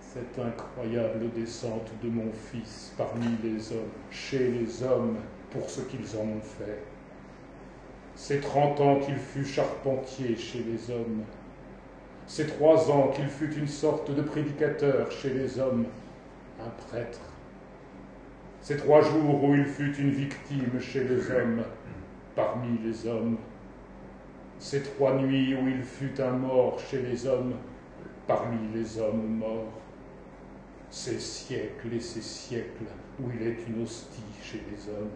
Cette incroyable descente de mon fils parmi les hommes, chez les hommes, pour ce qu'ils en ont fait. Ces trente ans qu'il fut charpentier chez les hommes, ces trois ans qu'il fut une sorte de prédicateur chez les hommes, un prêtre, ces trois jours où il fut une victime chez les hommes, parmi les hommes, ces trois nuits où il fut un mort chez les hommes, parmi les hommes morts, ces siècles et ces siècles où il est une hostie chez les hommes,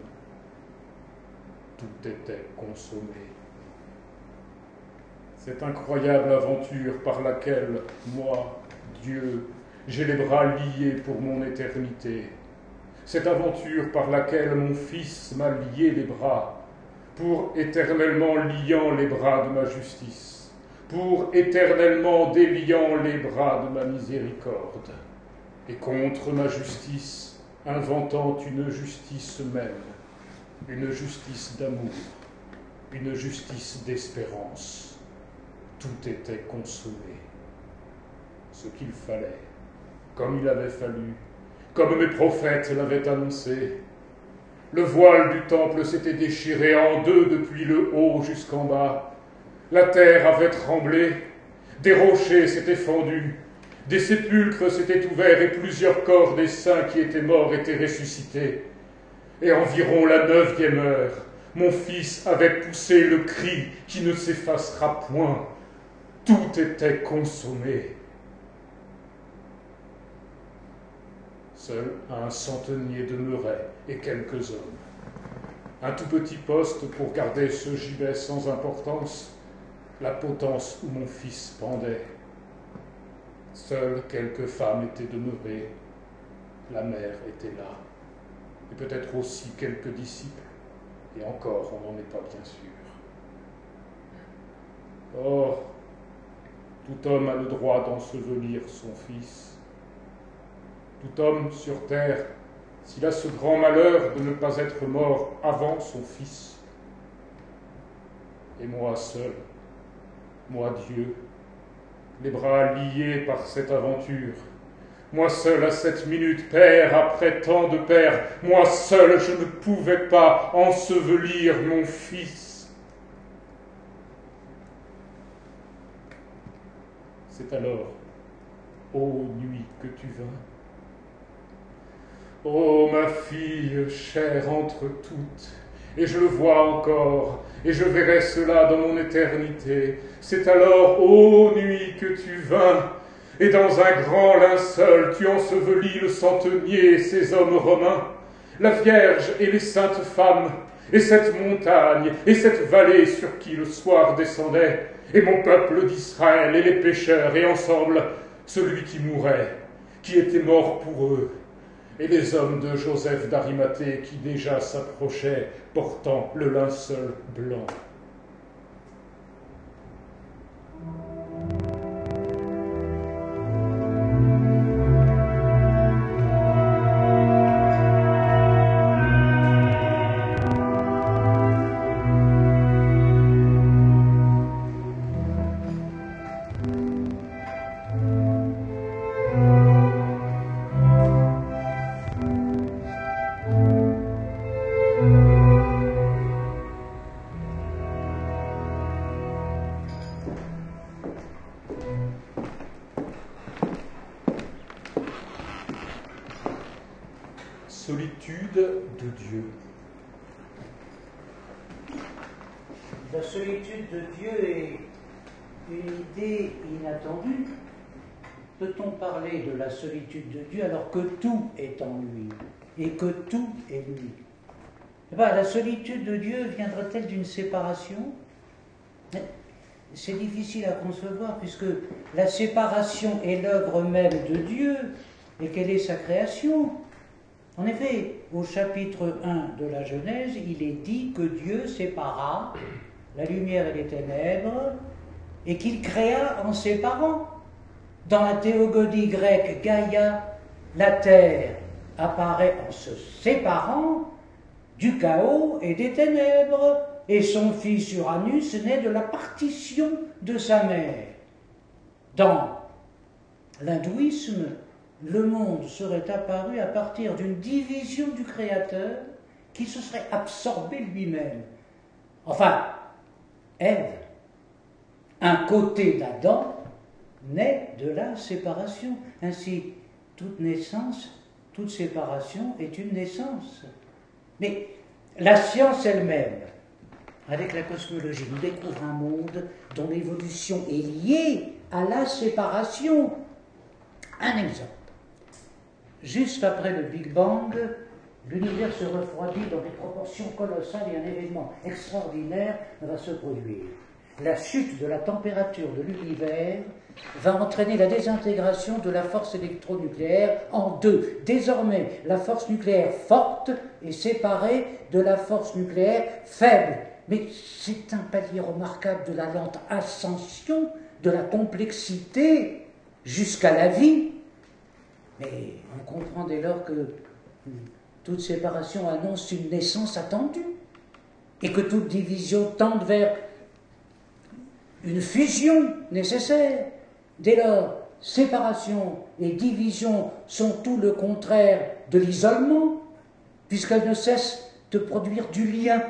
tout était consommé. Cette incroyable aventure par laquelle, moi, Dieu, j'ai les bras liés pour mon éternité, cette aventure par laquelle mon Fils m'a lié les bras, pour éternellement liant les bras de ma justice, pour éternellement déliant les bras de ma miséricorde, et contre ma justice, inventant une justice même, une justice d'amour, une justice d'espérance. Tout était consommé. Ce qu'il fallait, comme il avait fallu, comme mes prophètes l'avaient annoncé. Le voile du temple s'était déchiré en deux depuis le haut jusqu'en bas. La terre avait tremblé, des rochers s'étaient fendus, des sépulcres s'étaient ouverts et plusieurs corps des saints qui étaient morts étaient ressuscités. Et environ la neuvième heure, mon fils avait poussé le cri qui ne s'effacera point. Tout était consommé. Seul un centenier demeurait et quelques hommes. Un tout petit poste pour garder ce gibet sans importance, la potence où mon fils pendait. Seules quelques femmes étaient demeurées, la mère était là, et peut-être aussi quelques disciples, et encore on n'en est pas bien sûr. Or, tout homme a le droit d'ensevelir son fils. Tout homme sur terre, s'il a ce grand malheur de ne pas être mort avant son fils. Et moi seul, moi Dieu, les bras liés par cette aventure, moi seul à cette minute, Père, après tant de pères, moi seul je ne pouvais pas ensevelir mon fils. C'est alors, ô nuit, que tu vins. Ô ma fille, chère entre toutes, et je le vois encore, et je verrai cela dans mon éternité. C'est alors, ô nuit, que tu vins, et dans un grand linceul tu ensevelis le centenier et ses hommes romains, la Vierge et les saintes femmes, et cette montagne, et cette vallée sur qui le soir descendait, et mon peuple d'Israël, et les pécheurs, et ensemble celui qui mourait, qui était mort pour eux, et les hommes de Joseph d'Arimathée qui déjà s'approchaient, portant le linceul blanc. Solitude de Dieu. La solitude de Dieu est une idée inattendue. Peut-on parler de la solitude de Dieu alors que tout est en lui et que tout est lui? Eh ben, La solitude de Dieu viendrait-elle d'une séparation? C'est difficile à concevoir puisque la séparation est l'œuvre même de Dieu et quelle est sa création. En effet, au chapitre 1 de la Genèse, il est dit que Dieu sépara la lumière et les ténèbres et qu'il créa en séparant. Dans la théogonie grecque, Gaïa, la terre apparaît en se séparant du chaos et des ténèbres, et son fils Uranus naît de la partition de sa mère. Dans l'hindouisme, le monde serait apparu à partir d'une division du Créateur qui se serait absorbé lui-même. Enfin, Ève, un côté d'Adam, naît de la séparation. Ainsi, toute naissance, toute séparation est une naissance. Mais la science elle-même, avec la cosmologie, nous découvre un monde dont l'évolution est liée à la séparation. Un exemple. Juste après le Big Bang, l'univers se refroidit dans des proportions colossales et un événement extraordinaire va se produire. La chute de la température de l'univers va entraîner la désintégration de la force électronucléaire en deux. Désormais, la force nucléaire forte est séparée de la force nucléaire faible. Mais c'est un palier remarquable de la lente ascension de la complexité jusqu'à la vie mais on comprend dès lors que toute séparation annonce une naissance attendue et que toute division tende vers une fusion nécessaire. Dès lors, séparation et division sont tout le contraire de l'isolement, puisqu'elles ne cessent de produire du lien,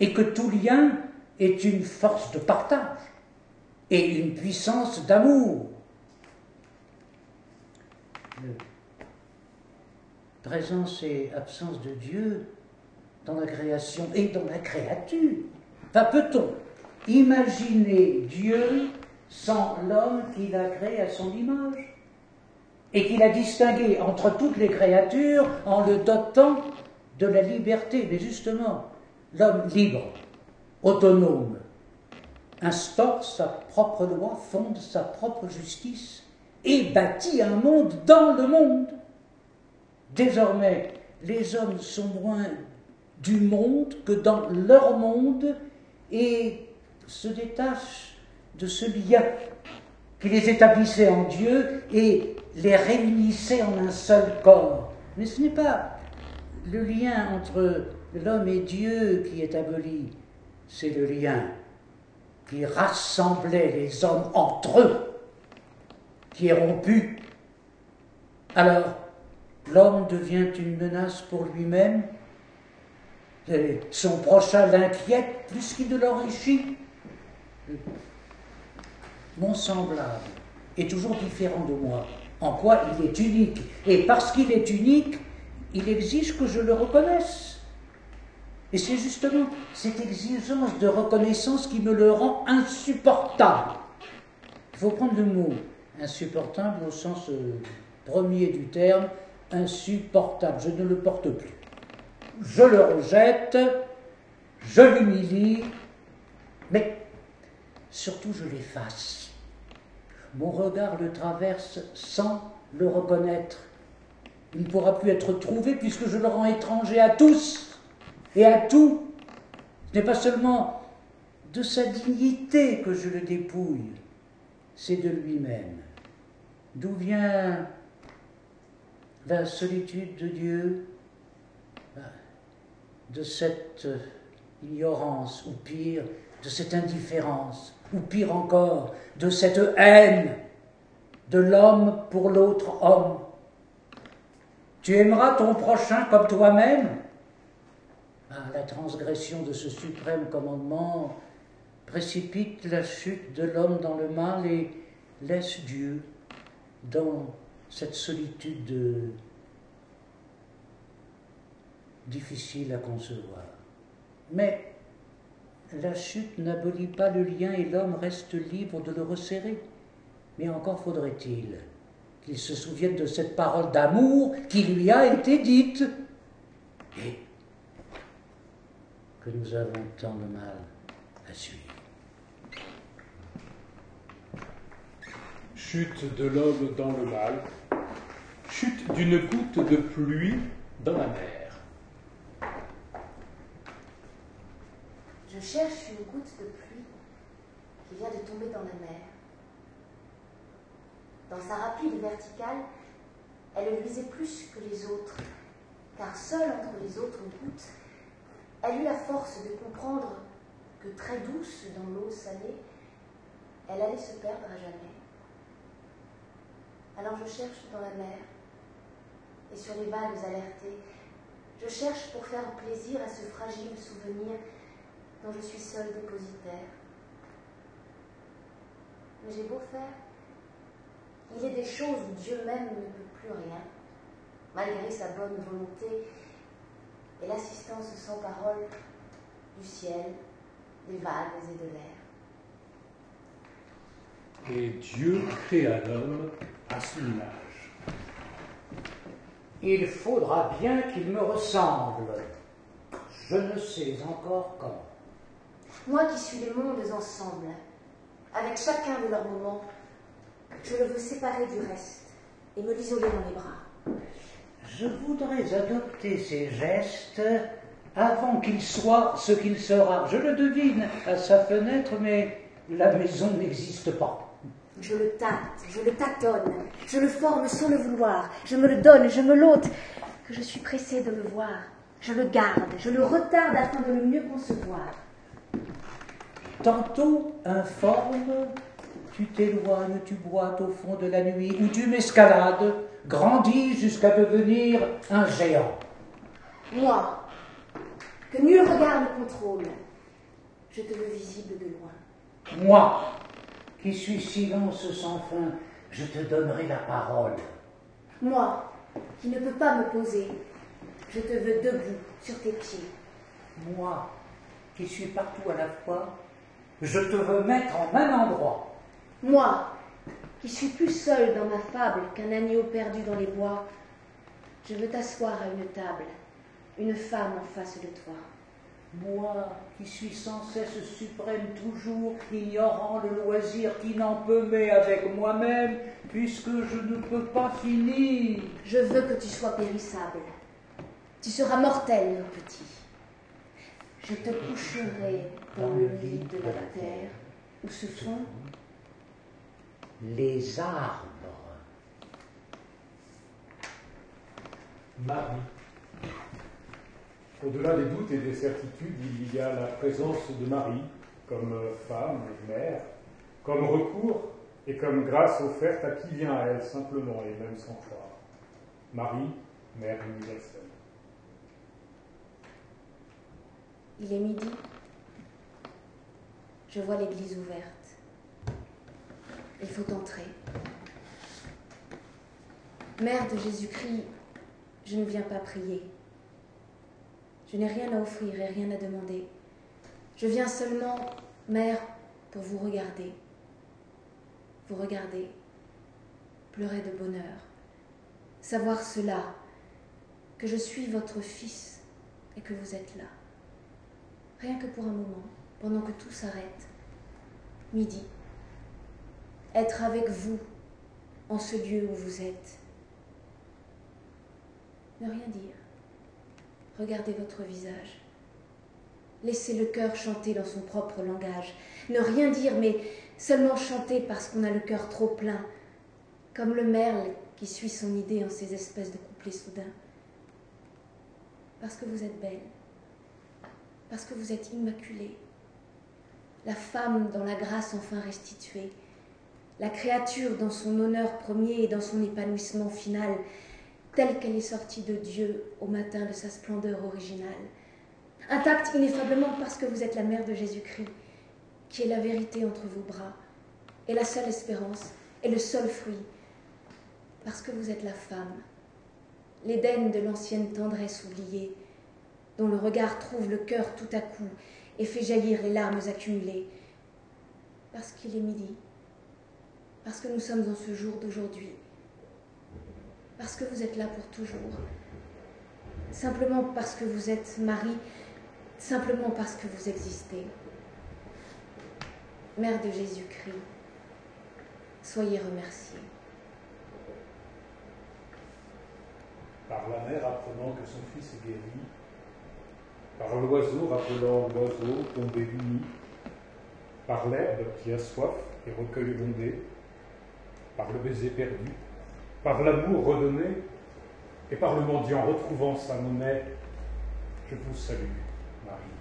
et que tout lien est une force de partage et une puissance d'amour présence et absence de Dieu dans la création et dans la créature. Enfin, peut-on imaginer Dieu sans l'homme qu'il a créé à son image et qu'il a distingué entre toutes les créatures en le dotant de la liberté. Mais justement, l'homme libre, autonome, instaure sa propre loi, fonde sa propre justice et bâtit un monde dans le monde. Désormais, les hommes sont moins du monde que dans leur monde et se détachent de ce lien qui les établissait en Dieu et les réunissait en un seul corps. Mais ce n'est pas le lien entre l'homme et Dieu qui est aboli, c'est le lien qui rassemblait les hommes entre eux, qui est rompu. Alors, l'homme devient une menace pour lui-même, son prochain l'inquiète plus qu'il ne l'enrichit. Mon semblable est toujours différent de moi. En quoi il est unique Et parce qu'il est unique, il exige que je le reconnaisse. Et c'est justement cette exigence de reconnaissance qui me le rend insupportable. Il faut prendre le mot insupportable au sens euh, premier du terme, insupportable. Je ne le porte plus. Je le rejette, je l'humilie, mais surtout je l'efface. Mon regard le traverse sans le reconnaître. Il ne pourra plus être trouvé puisque je le rends étranger à tous et à tout. Ce n'est pas seulement de sa dignité que je le dépouille, c'est de lui-même. D'où vient la solitude de Dieu De cette ignorance, ou pire, de cette indifférence, ou pire encore, de cette haine de l'homme pour l'autre homme? Tu aimeras ton prochain comme toi-même? Ah, La transgression de ce suprême commandement précipite la chute de l'homme dans le mal et laisse Dieu dans cette solitude difficile à concevoir. Mais la chute n'abolit pas le lien et l'homme reste libre de le resserrer. Mais encore faudrait-il qu'il se souvienne de cette parole d'amour qui lui a été dite et que nous avons tant de mal à suivre. Chute de l'homme dans le mal, chute d'une goutte de pluie dans la mer. Je cherche une goutte de pluie qui vient de tomber dans la mer. Dans sa rapide verticale, elle luisait plus que les autres, car seule entre les autres gouttes, elle eut la force de comprendre que très douce dans l'eau salée, elle allait se perdre à jamais. Alors je cherche dans la mer et sur les vagues alertées, je cherche pour faire plaisir à ce fragile souvenir dont je suis seul dépositaire. Mais j'ai beau faire, il est des choses où Dieu même ne peut plus rien, malgré sa bonne volonté et l'assistance sans parole du ciel, des vagues et de l'air. Et Dieu créa l'homme à son image. Il faudra bien qu'il me ressemble. Je ne sais encore comment. Moi qui suis les mondes ensemble, avec chacun de leurs moments, je le veux séparer du reste et me l'isoler dans les bras. Je voudrais adopter ces gestes avant qu'il soit ce qu'il sera. Je le devine à sa fenêtre, mais la maison n'existe pas. Je le tâte, je le tâtonne, je le forme sans le vouloir, je me le donne, je me l'ôte, que je suis pressée de le voir. Je le garde, je le retarde afin de le mieux concevoir. Tantôt informe, tu t'éloignes, tu boites au fond de la nuit, ou tu m'escalades, grandis jusqu'à devenir un géant. Moi, que nul regard ne contrôle, je te veux visible de loin. Moi, qui suis silence sans fin, je te donnerai la parole. Moi, qui ne peux pas me poser, je te veux debout sur tes pieds, Moi, qui suis partout à la fois, je te veux mettre en même endroit. Moi, qui suis plus seul dans ma fable qu'un agneau perdu dans les bois, je veux t'asseoir à une table, une femme en face de toi. Moi, qui suis sans cesse suprême toujours, ignorant le loisir qui n'en peut mais avec moi-même, puisque je ne peux pas finir. Je veux que tu sois périssable. Tu seras mortel, mon petit. Je te coucherai dans le lit de la terre, où se font les arbres. Marie. Au-delà des doutes et des certitudes, il y a la présence de Marie comme femme et mère, comme recours et comme grâce offerte à qui vient à elle simplement et même sans croire. Marie, Mère universelle. Il est midi. Je vois l'église ouverte. Il faut entrer. Mère de Jésus-Christ, je ne viens pas prier. Je n'ai rien à offrir et rien à demander. Je viens seulement, Mère, pour vous regarder. Vous regarder, pleurer de bonheur, savoir cela, que je suis votre fils et que vous êtes là. Rien que pour un moment, pendant que tout s'arrête. Midi. Être avec vous en ce lieu où vous êtes. Ne rien dire. Regardez votre visage. Laissez le cœur chanter dans son propre langage. Ne rien dire, mais seulement chanter parce qu'on a le cœur trop plein, comme le merle qui suit son idée en ces espèces de couplets soudains. Parce que vous êtes belle, parce que vous êtes immaculée, la femme dans la grâce enfin restituée, la créature dans son honneur premier et dans son épanouissement final, telle qu'elle est sortie de Dieu au matin de sa splendeur originale. Intacte ineffablement parce que vous êtes la mère de Jésus-Christ, qui est la vérité entre vos bras, et la seule espérance, et le seul fruit, parce que vous êtes la femme, l'Éden de l'ancienne tendresse oubliée, dont le regard trouve le cœur tout à coup et fait jaillir les larmes accumulées, parce qu'il est midi, parce que nous sommes en ce jour d'aujourd'hui, parce que vous êtes là pour toujours, simplement parce que vous êtes Marie, simplement parce que vous existez. Mère de Jésus-Christ, soyez remerciée. Par la mère apprenant que son fils est guéri, par l'oiseau rappelant l'oiseau tombé du nid, par l'herbe qui a soif et recueille l'ondée, par le baiser perdu, par l'amour redonné, et par le mendiant retrouvant sa monnaie, je vous salue, Marie.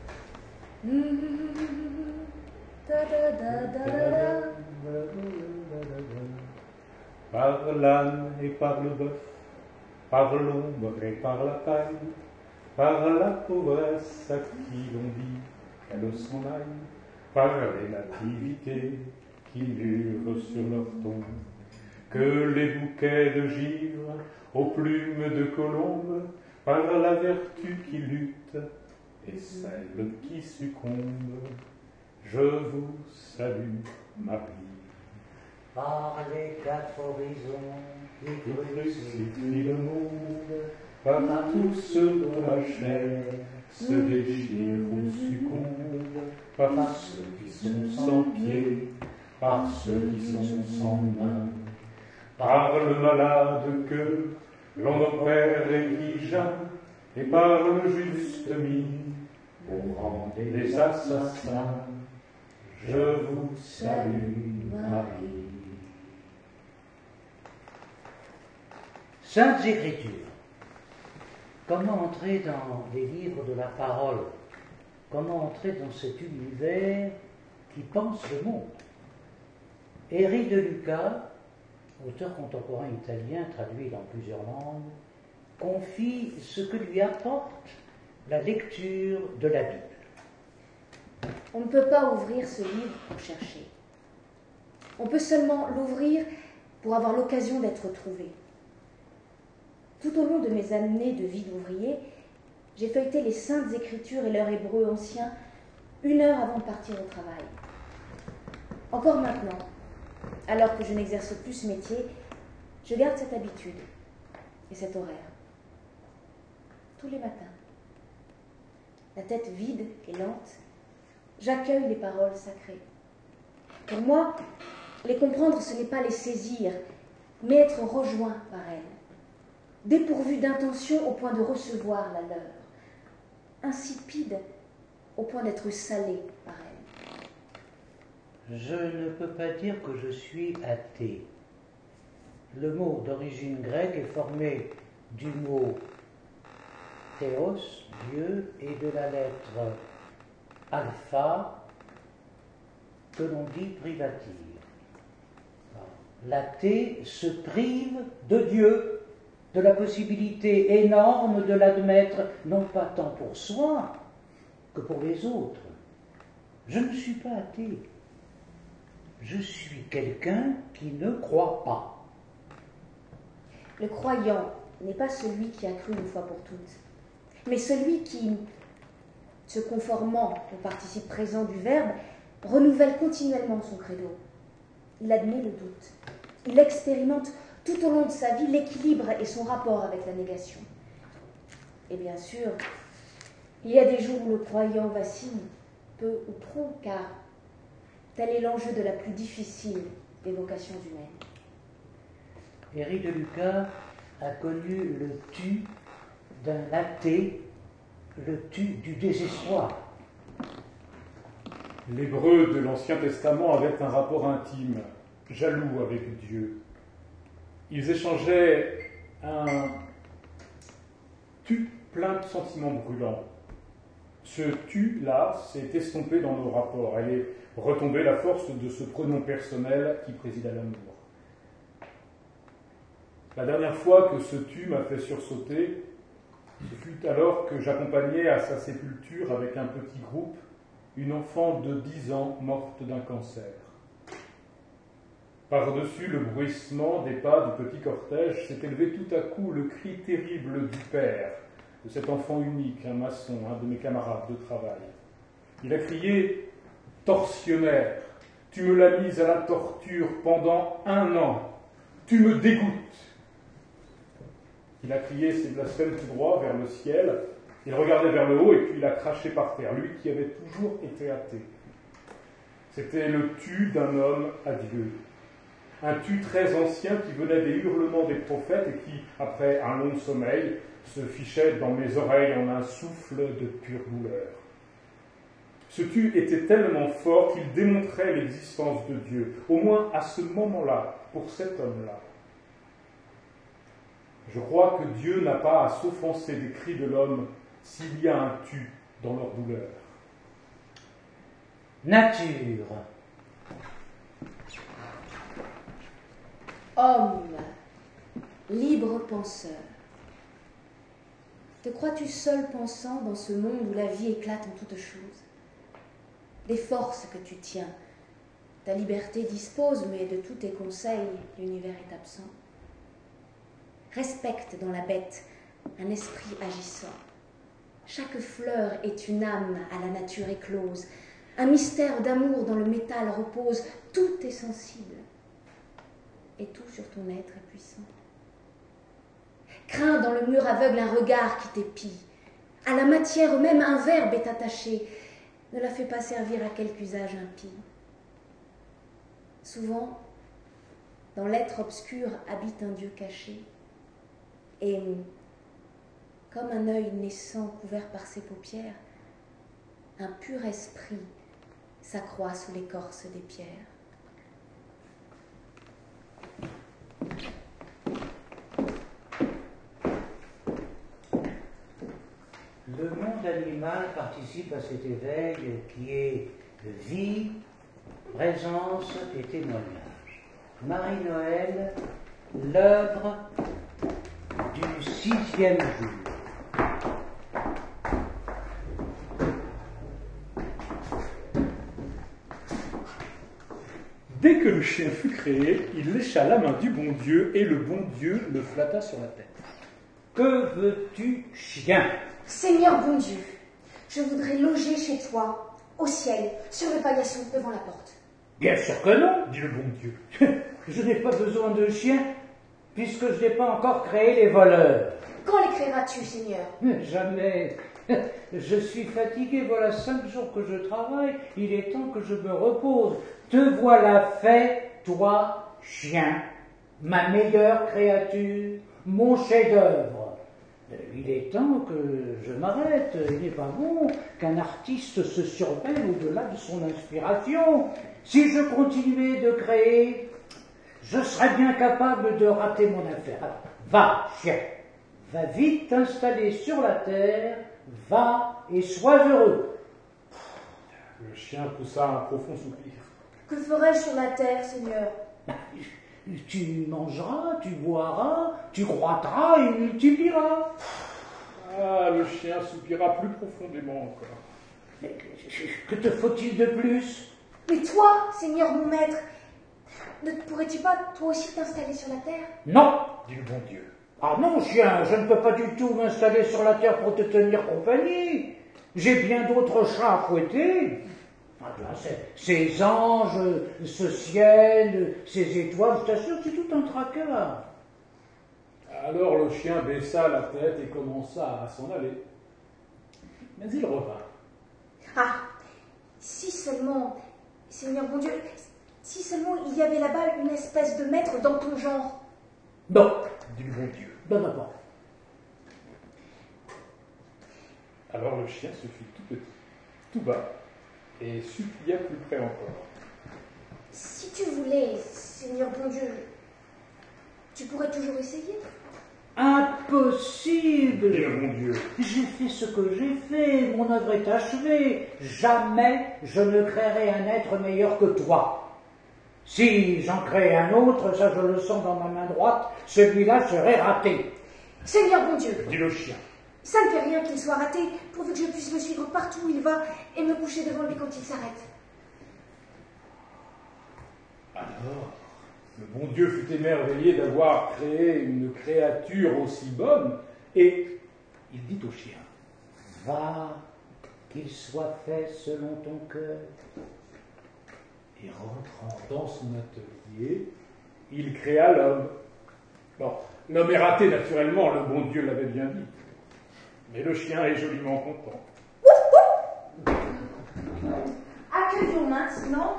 Par l'âne et par le bœuf, par l'ombre et par la paille, par la pauvresse à qui l'on dit qu'elle s'en aille, par les nativités qui murent sur leur tombe, que les bouquets de givre aux plumes de colombe, par la vertu qui lutte et celle qui succombe, je vous salue, Marie. Par les quatre horizons qui crucifie le monde, par tous ceux dont la chair se déchire ou succombe, par ceux qui sont sans pied, par ceux qui sont sans main, par le malade que l'on opère geint, et par le juste mis pour rendre les assassins. Je vous salue, Marie. Saintes Écritures. Comment entrer dans les livres de la parole? Comment entrer dans cet univers qui pense le monde? Éric de Luca, auteur contemporain italien traduit dans plusieurs langues, confie ce que lui apporte la lecture de la Bible. On ne peut pas ouvrir ce livre pour chercher. On peut seulement l'ouvrir pour avoir l'occasion d'être trouvé. Tout au long de mes années de vie d'ouvrier, j'ai feuilleté les saintes écritures et leur hébreu ancien une heure avant de partir au travail. Encore maintenant, alors que je n'exerce plus ce métier, je garde cette habitude et cet horaire. Tous les matins, la tête vide et lente, j'accueille les paroles sacrées. Pour moi, les comprendre, ce n'est pas les saisir, mais être rejoint par elles, dépourvu d'intention au point de recevoir la leur, insipide au point d'être salé par elles. Je ne peux pas dire que je suis athée. Le mot d'origine grecque est formé du mot théos, Dieu, et de la lettre alpha que l'on dit privative. L'athée se prive de Dieu, de la possibilité énorme de l'admettre, non pas tant pour soi que pour les autres. Je ne suis pas athée. Je suis quelqu'un qui ne croit pas. Le croyant n'est pas celui qui a cru une fois pour toutes, mais celui qui, se conformant au participe présent du Verbe, renouvelle continuellement son credo. Il admet le doute. Il expérimente tout au long de sa vie l'équilibre et son rapport avec la négation. Et bien sûr, il y a des jours où le croyant vacille, peu ou prou, car tel est l'enjeu de la plus difficile des vocations humaines. Éric de Lucas a connu le tu d'un athée, le tu du désespoir. L'hébreu de l'Ancien Testament avait un rapport intime, jaloux avec Dieu. Ils échangeaient un tu plein de sentiments brûlants. Ce tu-là s'est estompé dans nos rapports. Elle est retombée la force de ce pronom personnel qui préside à l'amour. La dernière fois que ce tu m'a fait sursauter, ce fut alors que j'accompagnais à sa sépulture avec un petit groupe une enfant de dix ans morte d'un cancer. Par-dessus le bruissement des pas du petit cortège s'est élevé tout à coup le cri terrible du père, de cet enfant unique, un maçon, un de mes camarades de travail. Il a crié Tortionnaire, tu me l'as mise à la torture pendant un an, tu me dégoûtes. Il a crié ses blasphèmes tout droit vers le ciel, il regardait vers le haut et puis il a craché par terre, lui qui avait toujours été athée. C'était le tu d'un homme à Dieu. Un tu très ancien qui venait des hurlements des prophètes et qui, après un long sommeil, se fichait dans mes oreilles en un souffle de pure douleur. Ce tu était tellement fort qu'il démontrait l'existence de Dieu, au moins à ce moment-là, pour cet homme-là. Je crois que Dieu n'a pas à s'offenser des cris de l'homme s'il y a un tu dans leur douleur. Nature. Homme, libre penseur. Te crois-tu seul pensant dans ce monde où la vie éclate en toutes choses? Des forces que tu tiens, ta liberté dispose, mais de tous tes conseils, l'univers est absent. Respecte dans la bête un esprit agissant. Chaque fleur est une âme à la nature éclose. Un mystère d'amour dans le métal repose. Tout est sensible. Et tout sur ton être est puissant. Crains dans le mur aveugle un regard qui t'épie. À la matière même un verbe est attaché. Ne la fais pas servir à quelque usage impie. Souvent, dans l'être obscur habite un Dieu caché. Et comme un œil naissant couvert par ses paupières, un pur esprit s'accroît sous l'écorce des pierres. Le monde animal participe à cet éveil qui est vie, présence et témoignage. Marie-Noël, l'œuvre du sixième jour. Dès que le chien fut créé, il lécha la main du bon Dieu et le bon Dieu le flatta sur la tête. Que veux-tu, chien? Seigneur bon Dieu, je voudrais loger chez toi, au ciel, sur le paillasson devant la porte. Bien sûr que non, dit le bon Dieu. je n'ai pas besoin de chien, puisque je n'ai pas encore créé les voleurs. Quand les créeras-tu, Seigneur? Jamais. Je suis fatigué, voilà cinq jours que je travaille, il est temps que je me repose. Te voilà fait, toi, chien, ma meilleure créature, mon chef-d'œuvre. Il est temps que je m'arrête. Il n'est pas bon qu'un artiste se surveille au-delà de son inspiration. Si je continuais de créer, je serais bien capable de rater mon affaire. va, chien, va vite t'installer sur la terre, va et sois heureux. Le chien poussa un profond soupir. Que ferai-je sur la terre, Seigneur? Tu mangeras, tu boiras, tu croîtras et multiplieras. Ah, le chien soupira plus profondément encore. que te faut-il de plus? Mais toi, Seigneur mon maître, ne pourrais-tu pas toi aussi t'installer sur la terre? Non, dit le bon Dieu. Ah non, chien, je ne peux pas du tout m'installer sur la terre pour te tenir compagnie. J'ai bien d'autres chats à fouetter. Ah, ces anges, ce ciel, ces étoiles, je t'assure, c'est tout un tracas. Alors le chien baissa la tête et commença à s'en aller. Mais il revint. Ah, si seulement, Seigneur bon Dieu, si seulement il y avait là-bas une espèce de maître dans ton genre. Non, dit le bon Dieu. Non, non, Alors le chien se fit tout petit, tout bas, et supplia plus près encore. Si tu voulais, Seigneur bon Dieu, tu pourrais toujours essayer. Impossible Dit le bon Dieu. J'ai fait ce que j'ai fait, mon œuvre est achevée. Jamais je ne créerai un être meilleur que toi. Si j'en crée un autre, ça je le sens dans ma main droite, celui-là serait raté. Seigneur bon Dieu, dit le chien. Ça ne fait rien qu'il soit raté, pourvu que je puisse le suivre partout où il va et me coucher devant lui quand il s'arrête. Alors, le bon Dieu fut émerveillé d'avoir créé une créature aussi bonne, et il dit au chien, Va, qu'il soit fait selon ton cœur. Et rentrant dans son atelier, il créa l'homme. Bon, l'homme est raté naturellement, le bon Dieu l'avait bien dit. Mais le chien est joliment content. Accueillons maintenant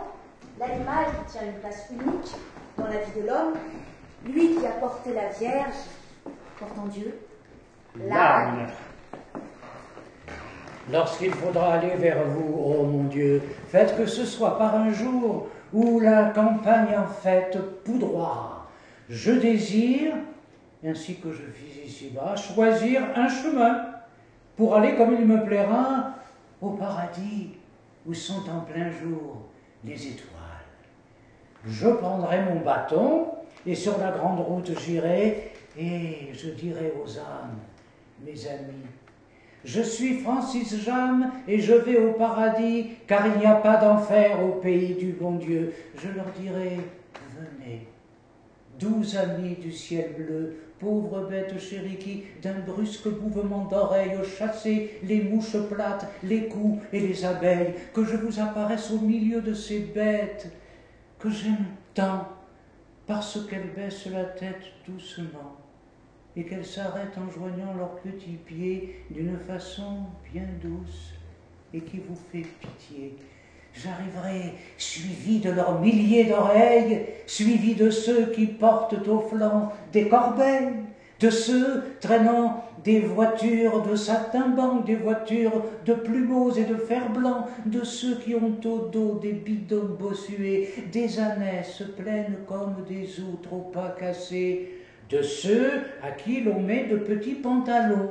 l'animal qui tient une place unique dans la vie de l'homme, lui qui a porté la Vierge, portant Dieu, l'âne. Lorsqu'il faudra aller vers vous, ô mon Dieu, faites que ce soit par un jour où la campagne en fête poudroie. Je désire, ainsi que je vis ici-bas, choisir un chemin pour aller comme il me plaira au paradis où sont en plein jour les étoiles. Je prendrai mon bâton et sur la grande route j'irai et je dirai aux âmes, mes amis, je suis Francis Jam et je vais au paradis, car il n'y a pas d'enfer au pays du bon Dieu. Je leur dirai, venez, douze amis du ciel bleu, pauvres bêtes chéries qui, d'un brusque mouvement d'oreille, chassez les mouches plates, les coups et les abeilles, que je vous apparaisse au milieu de ces bêtes que j'aime tant, parce qu'elles baissent la tête doucement et qu'elles s'arrêtent en joignant leurs petits pieds d'une façon bien douce et qui vous fait pitié. J'arriverai suivi de leurs milliers d'oreilles, suivi de ceux qui portent au flanc des corbeilles, de ceux traînant des voitures de satin blanc, des voitures de plumeaux et de fer blanc, de ceux qui ont au dos des bidons bossués, des ânesses pleines comme des outres au pas cassés, de ceux à qui l'on met de petits pantalons,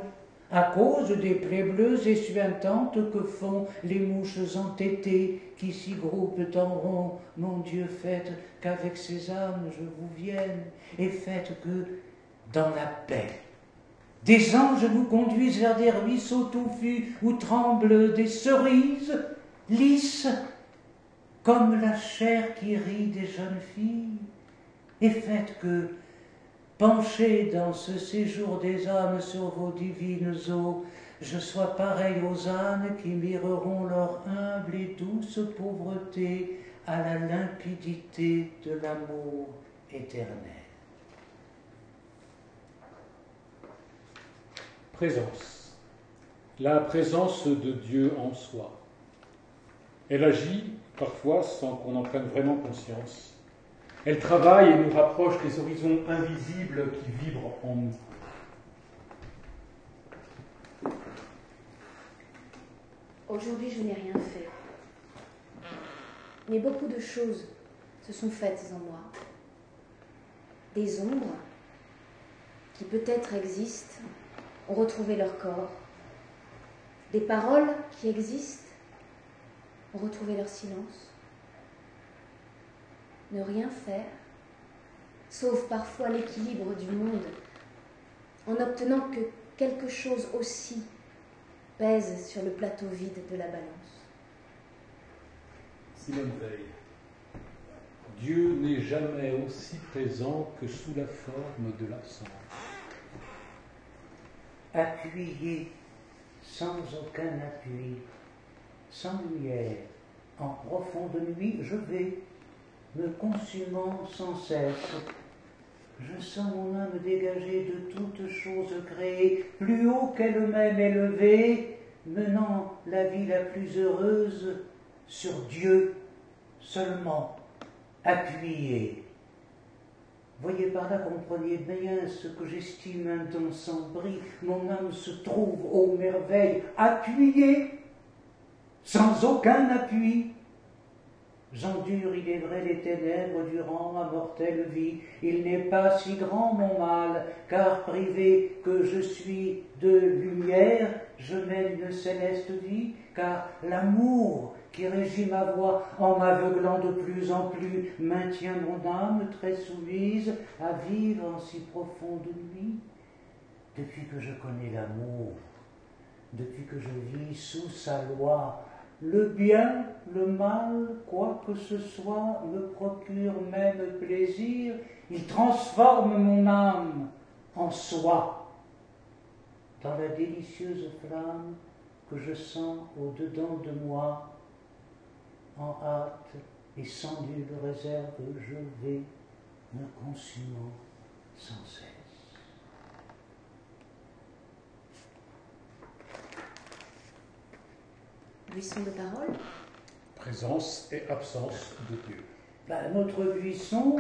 à cause des plaies bleues et suintantes que font les mouches entêtées qui s'y groupent en rond. Mon Dieu, faites qu'avec ces âmes je vous vienne, et faites que, dans la paix, des anges vous conduisent vers des ruisseaux touffus où tremblent des cerises lisses comme la chair qui rit des jeunes filles, et faites que, Penchez dans ce séjour des âmes sur vos divines eaux, je sois pareil aux ânes qui mireront leur humble et douce pauvreté à la limpidité de l'amour éternel. Présence. La présence de Dieu en soi. Elle agit parfois sans qu'on en prenne vraiment conscience. Elle travaille et nous rapproche des horizons invisibles qui vibrent en nous. Aujourd'hui, je n'ai rien fait. Mais beaucoup de choses se sont faites en moi. Des ombres qui peut-être existent ont retrouvé leur corps. Des paroles qui existent ont retrouvé leur silence. Ne rien faire, sauf parfois l'équilibre du monde, en obtenant que quelque chose aussi pèse sur le plateau vide de la balance. Simone Veil. Dieu n'est jamais aussi présent que sous la forme de l'absence. Appuyé, sans aucun appui, sans lumière, en profonde nuit, je vais, me consumant sans cesse. Je sens mon âme dégagée de toutes choses créées, plus haut qu'elle-même élevée, menant la vie la plus heureuse sur Dieu seulement, appuyée. Voyez par là, comprenez bien ce que j'estime un don sans bris. Mon âme se trouve, ô merveille, appuyée, sans aucun appui. J'endure, il est vrai, les ténèbres durant ma mortelle vie. Il n'est pas si grand mon mal, car privé que je suis de lumière, je mène une céleste vie, car l'amour qui régit ma voix en m'aveuglant de plus en plus maintient mon âme très soumise à vivre en si profonde nuit. Depuis que je connais l'amour, depuis que je vis sous sa loi, le bien, le mal, quoi que ce soit, me procure même plaisir, il transforme mon âme en soi, dans la délicieuse flamme que je sens au-dedans de moi, en hâte et sans nulle réserve, je vais me consumant sans cesse. Buisson de parole Présence et absence de Dieu. Ben, notre buisson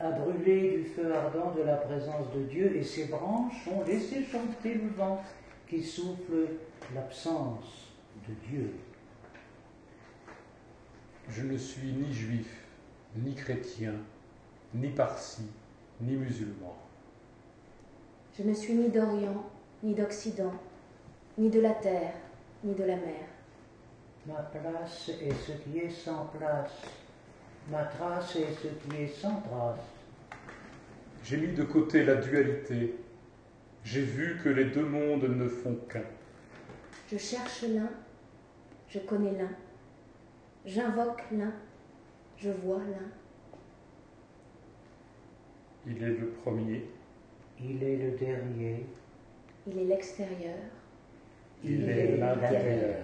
a brûlé du feu ardent de la présence de Dieu et ses branches ont laissé chanter le vent qui souffle l'absence de Dieu. Je ne suis ni juif, ni chrétien, ni parsi, ni musulman. Je ne suis ni d'Orient, ni d'Occident, ni de la terre, ni de la mer. Ma place est ce qui est sans place. Ma trace est ce qui est sans trace. J'ai mis de côté la dualité. J'ai vu que les deux mondes ne font qu'un. Je cherche l'un, je connais l'un. J'invoque l'un, je vois l'un. Il est le premier, Il est le dernier. Il est l'extérieur. il est l'intérieur.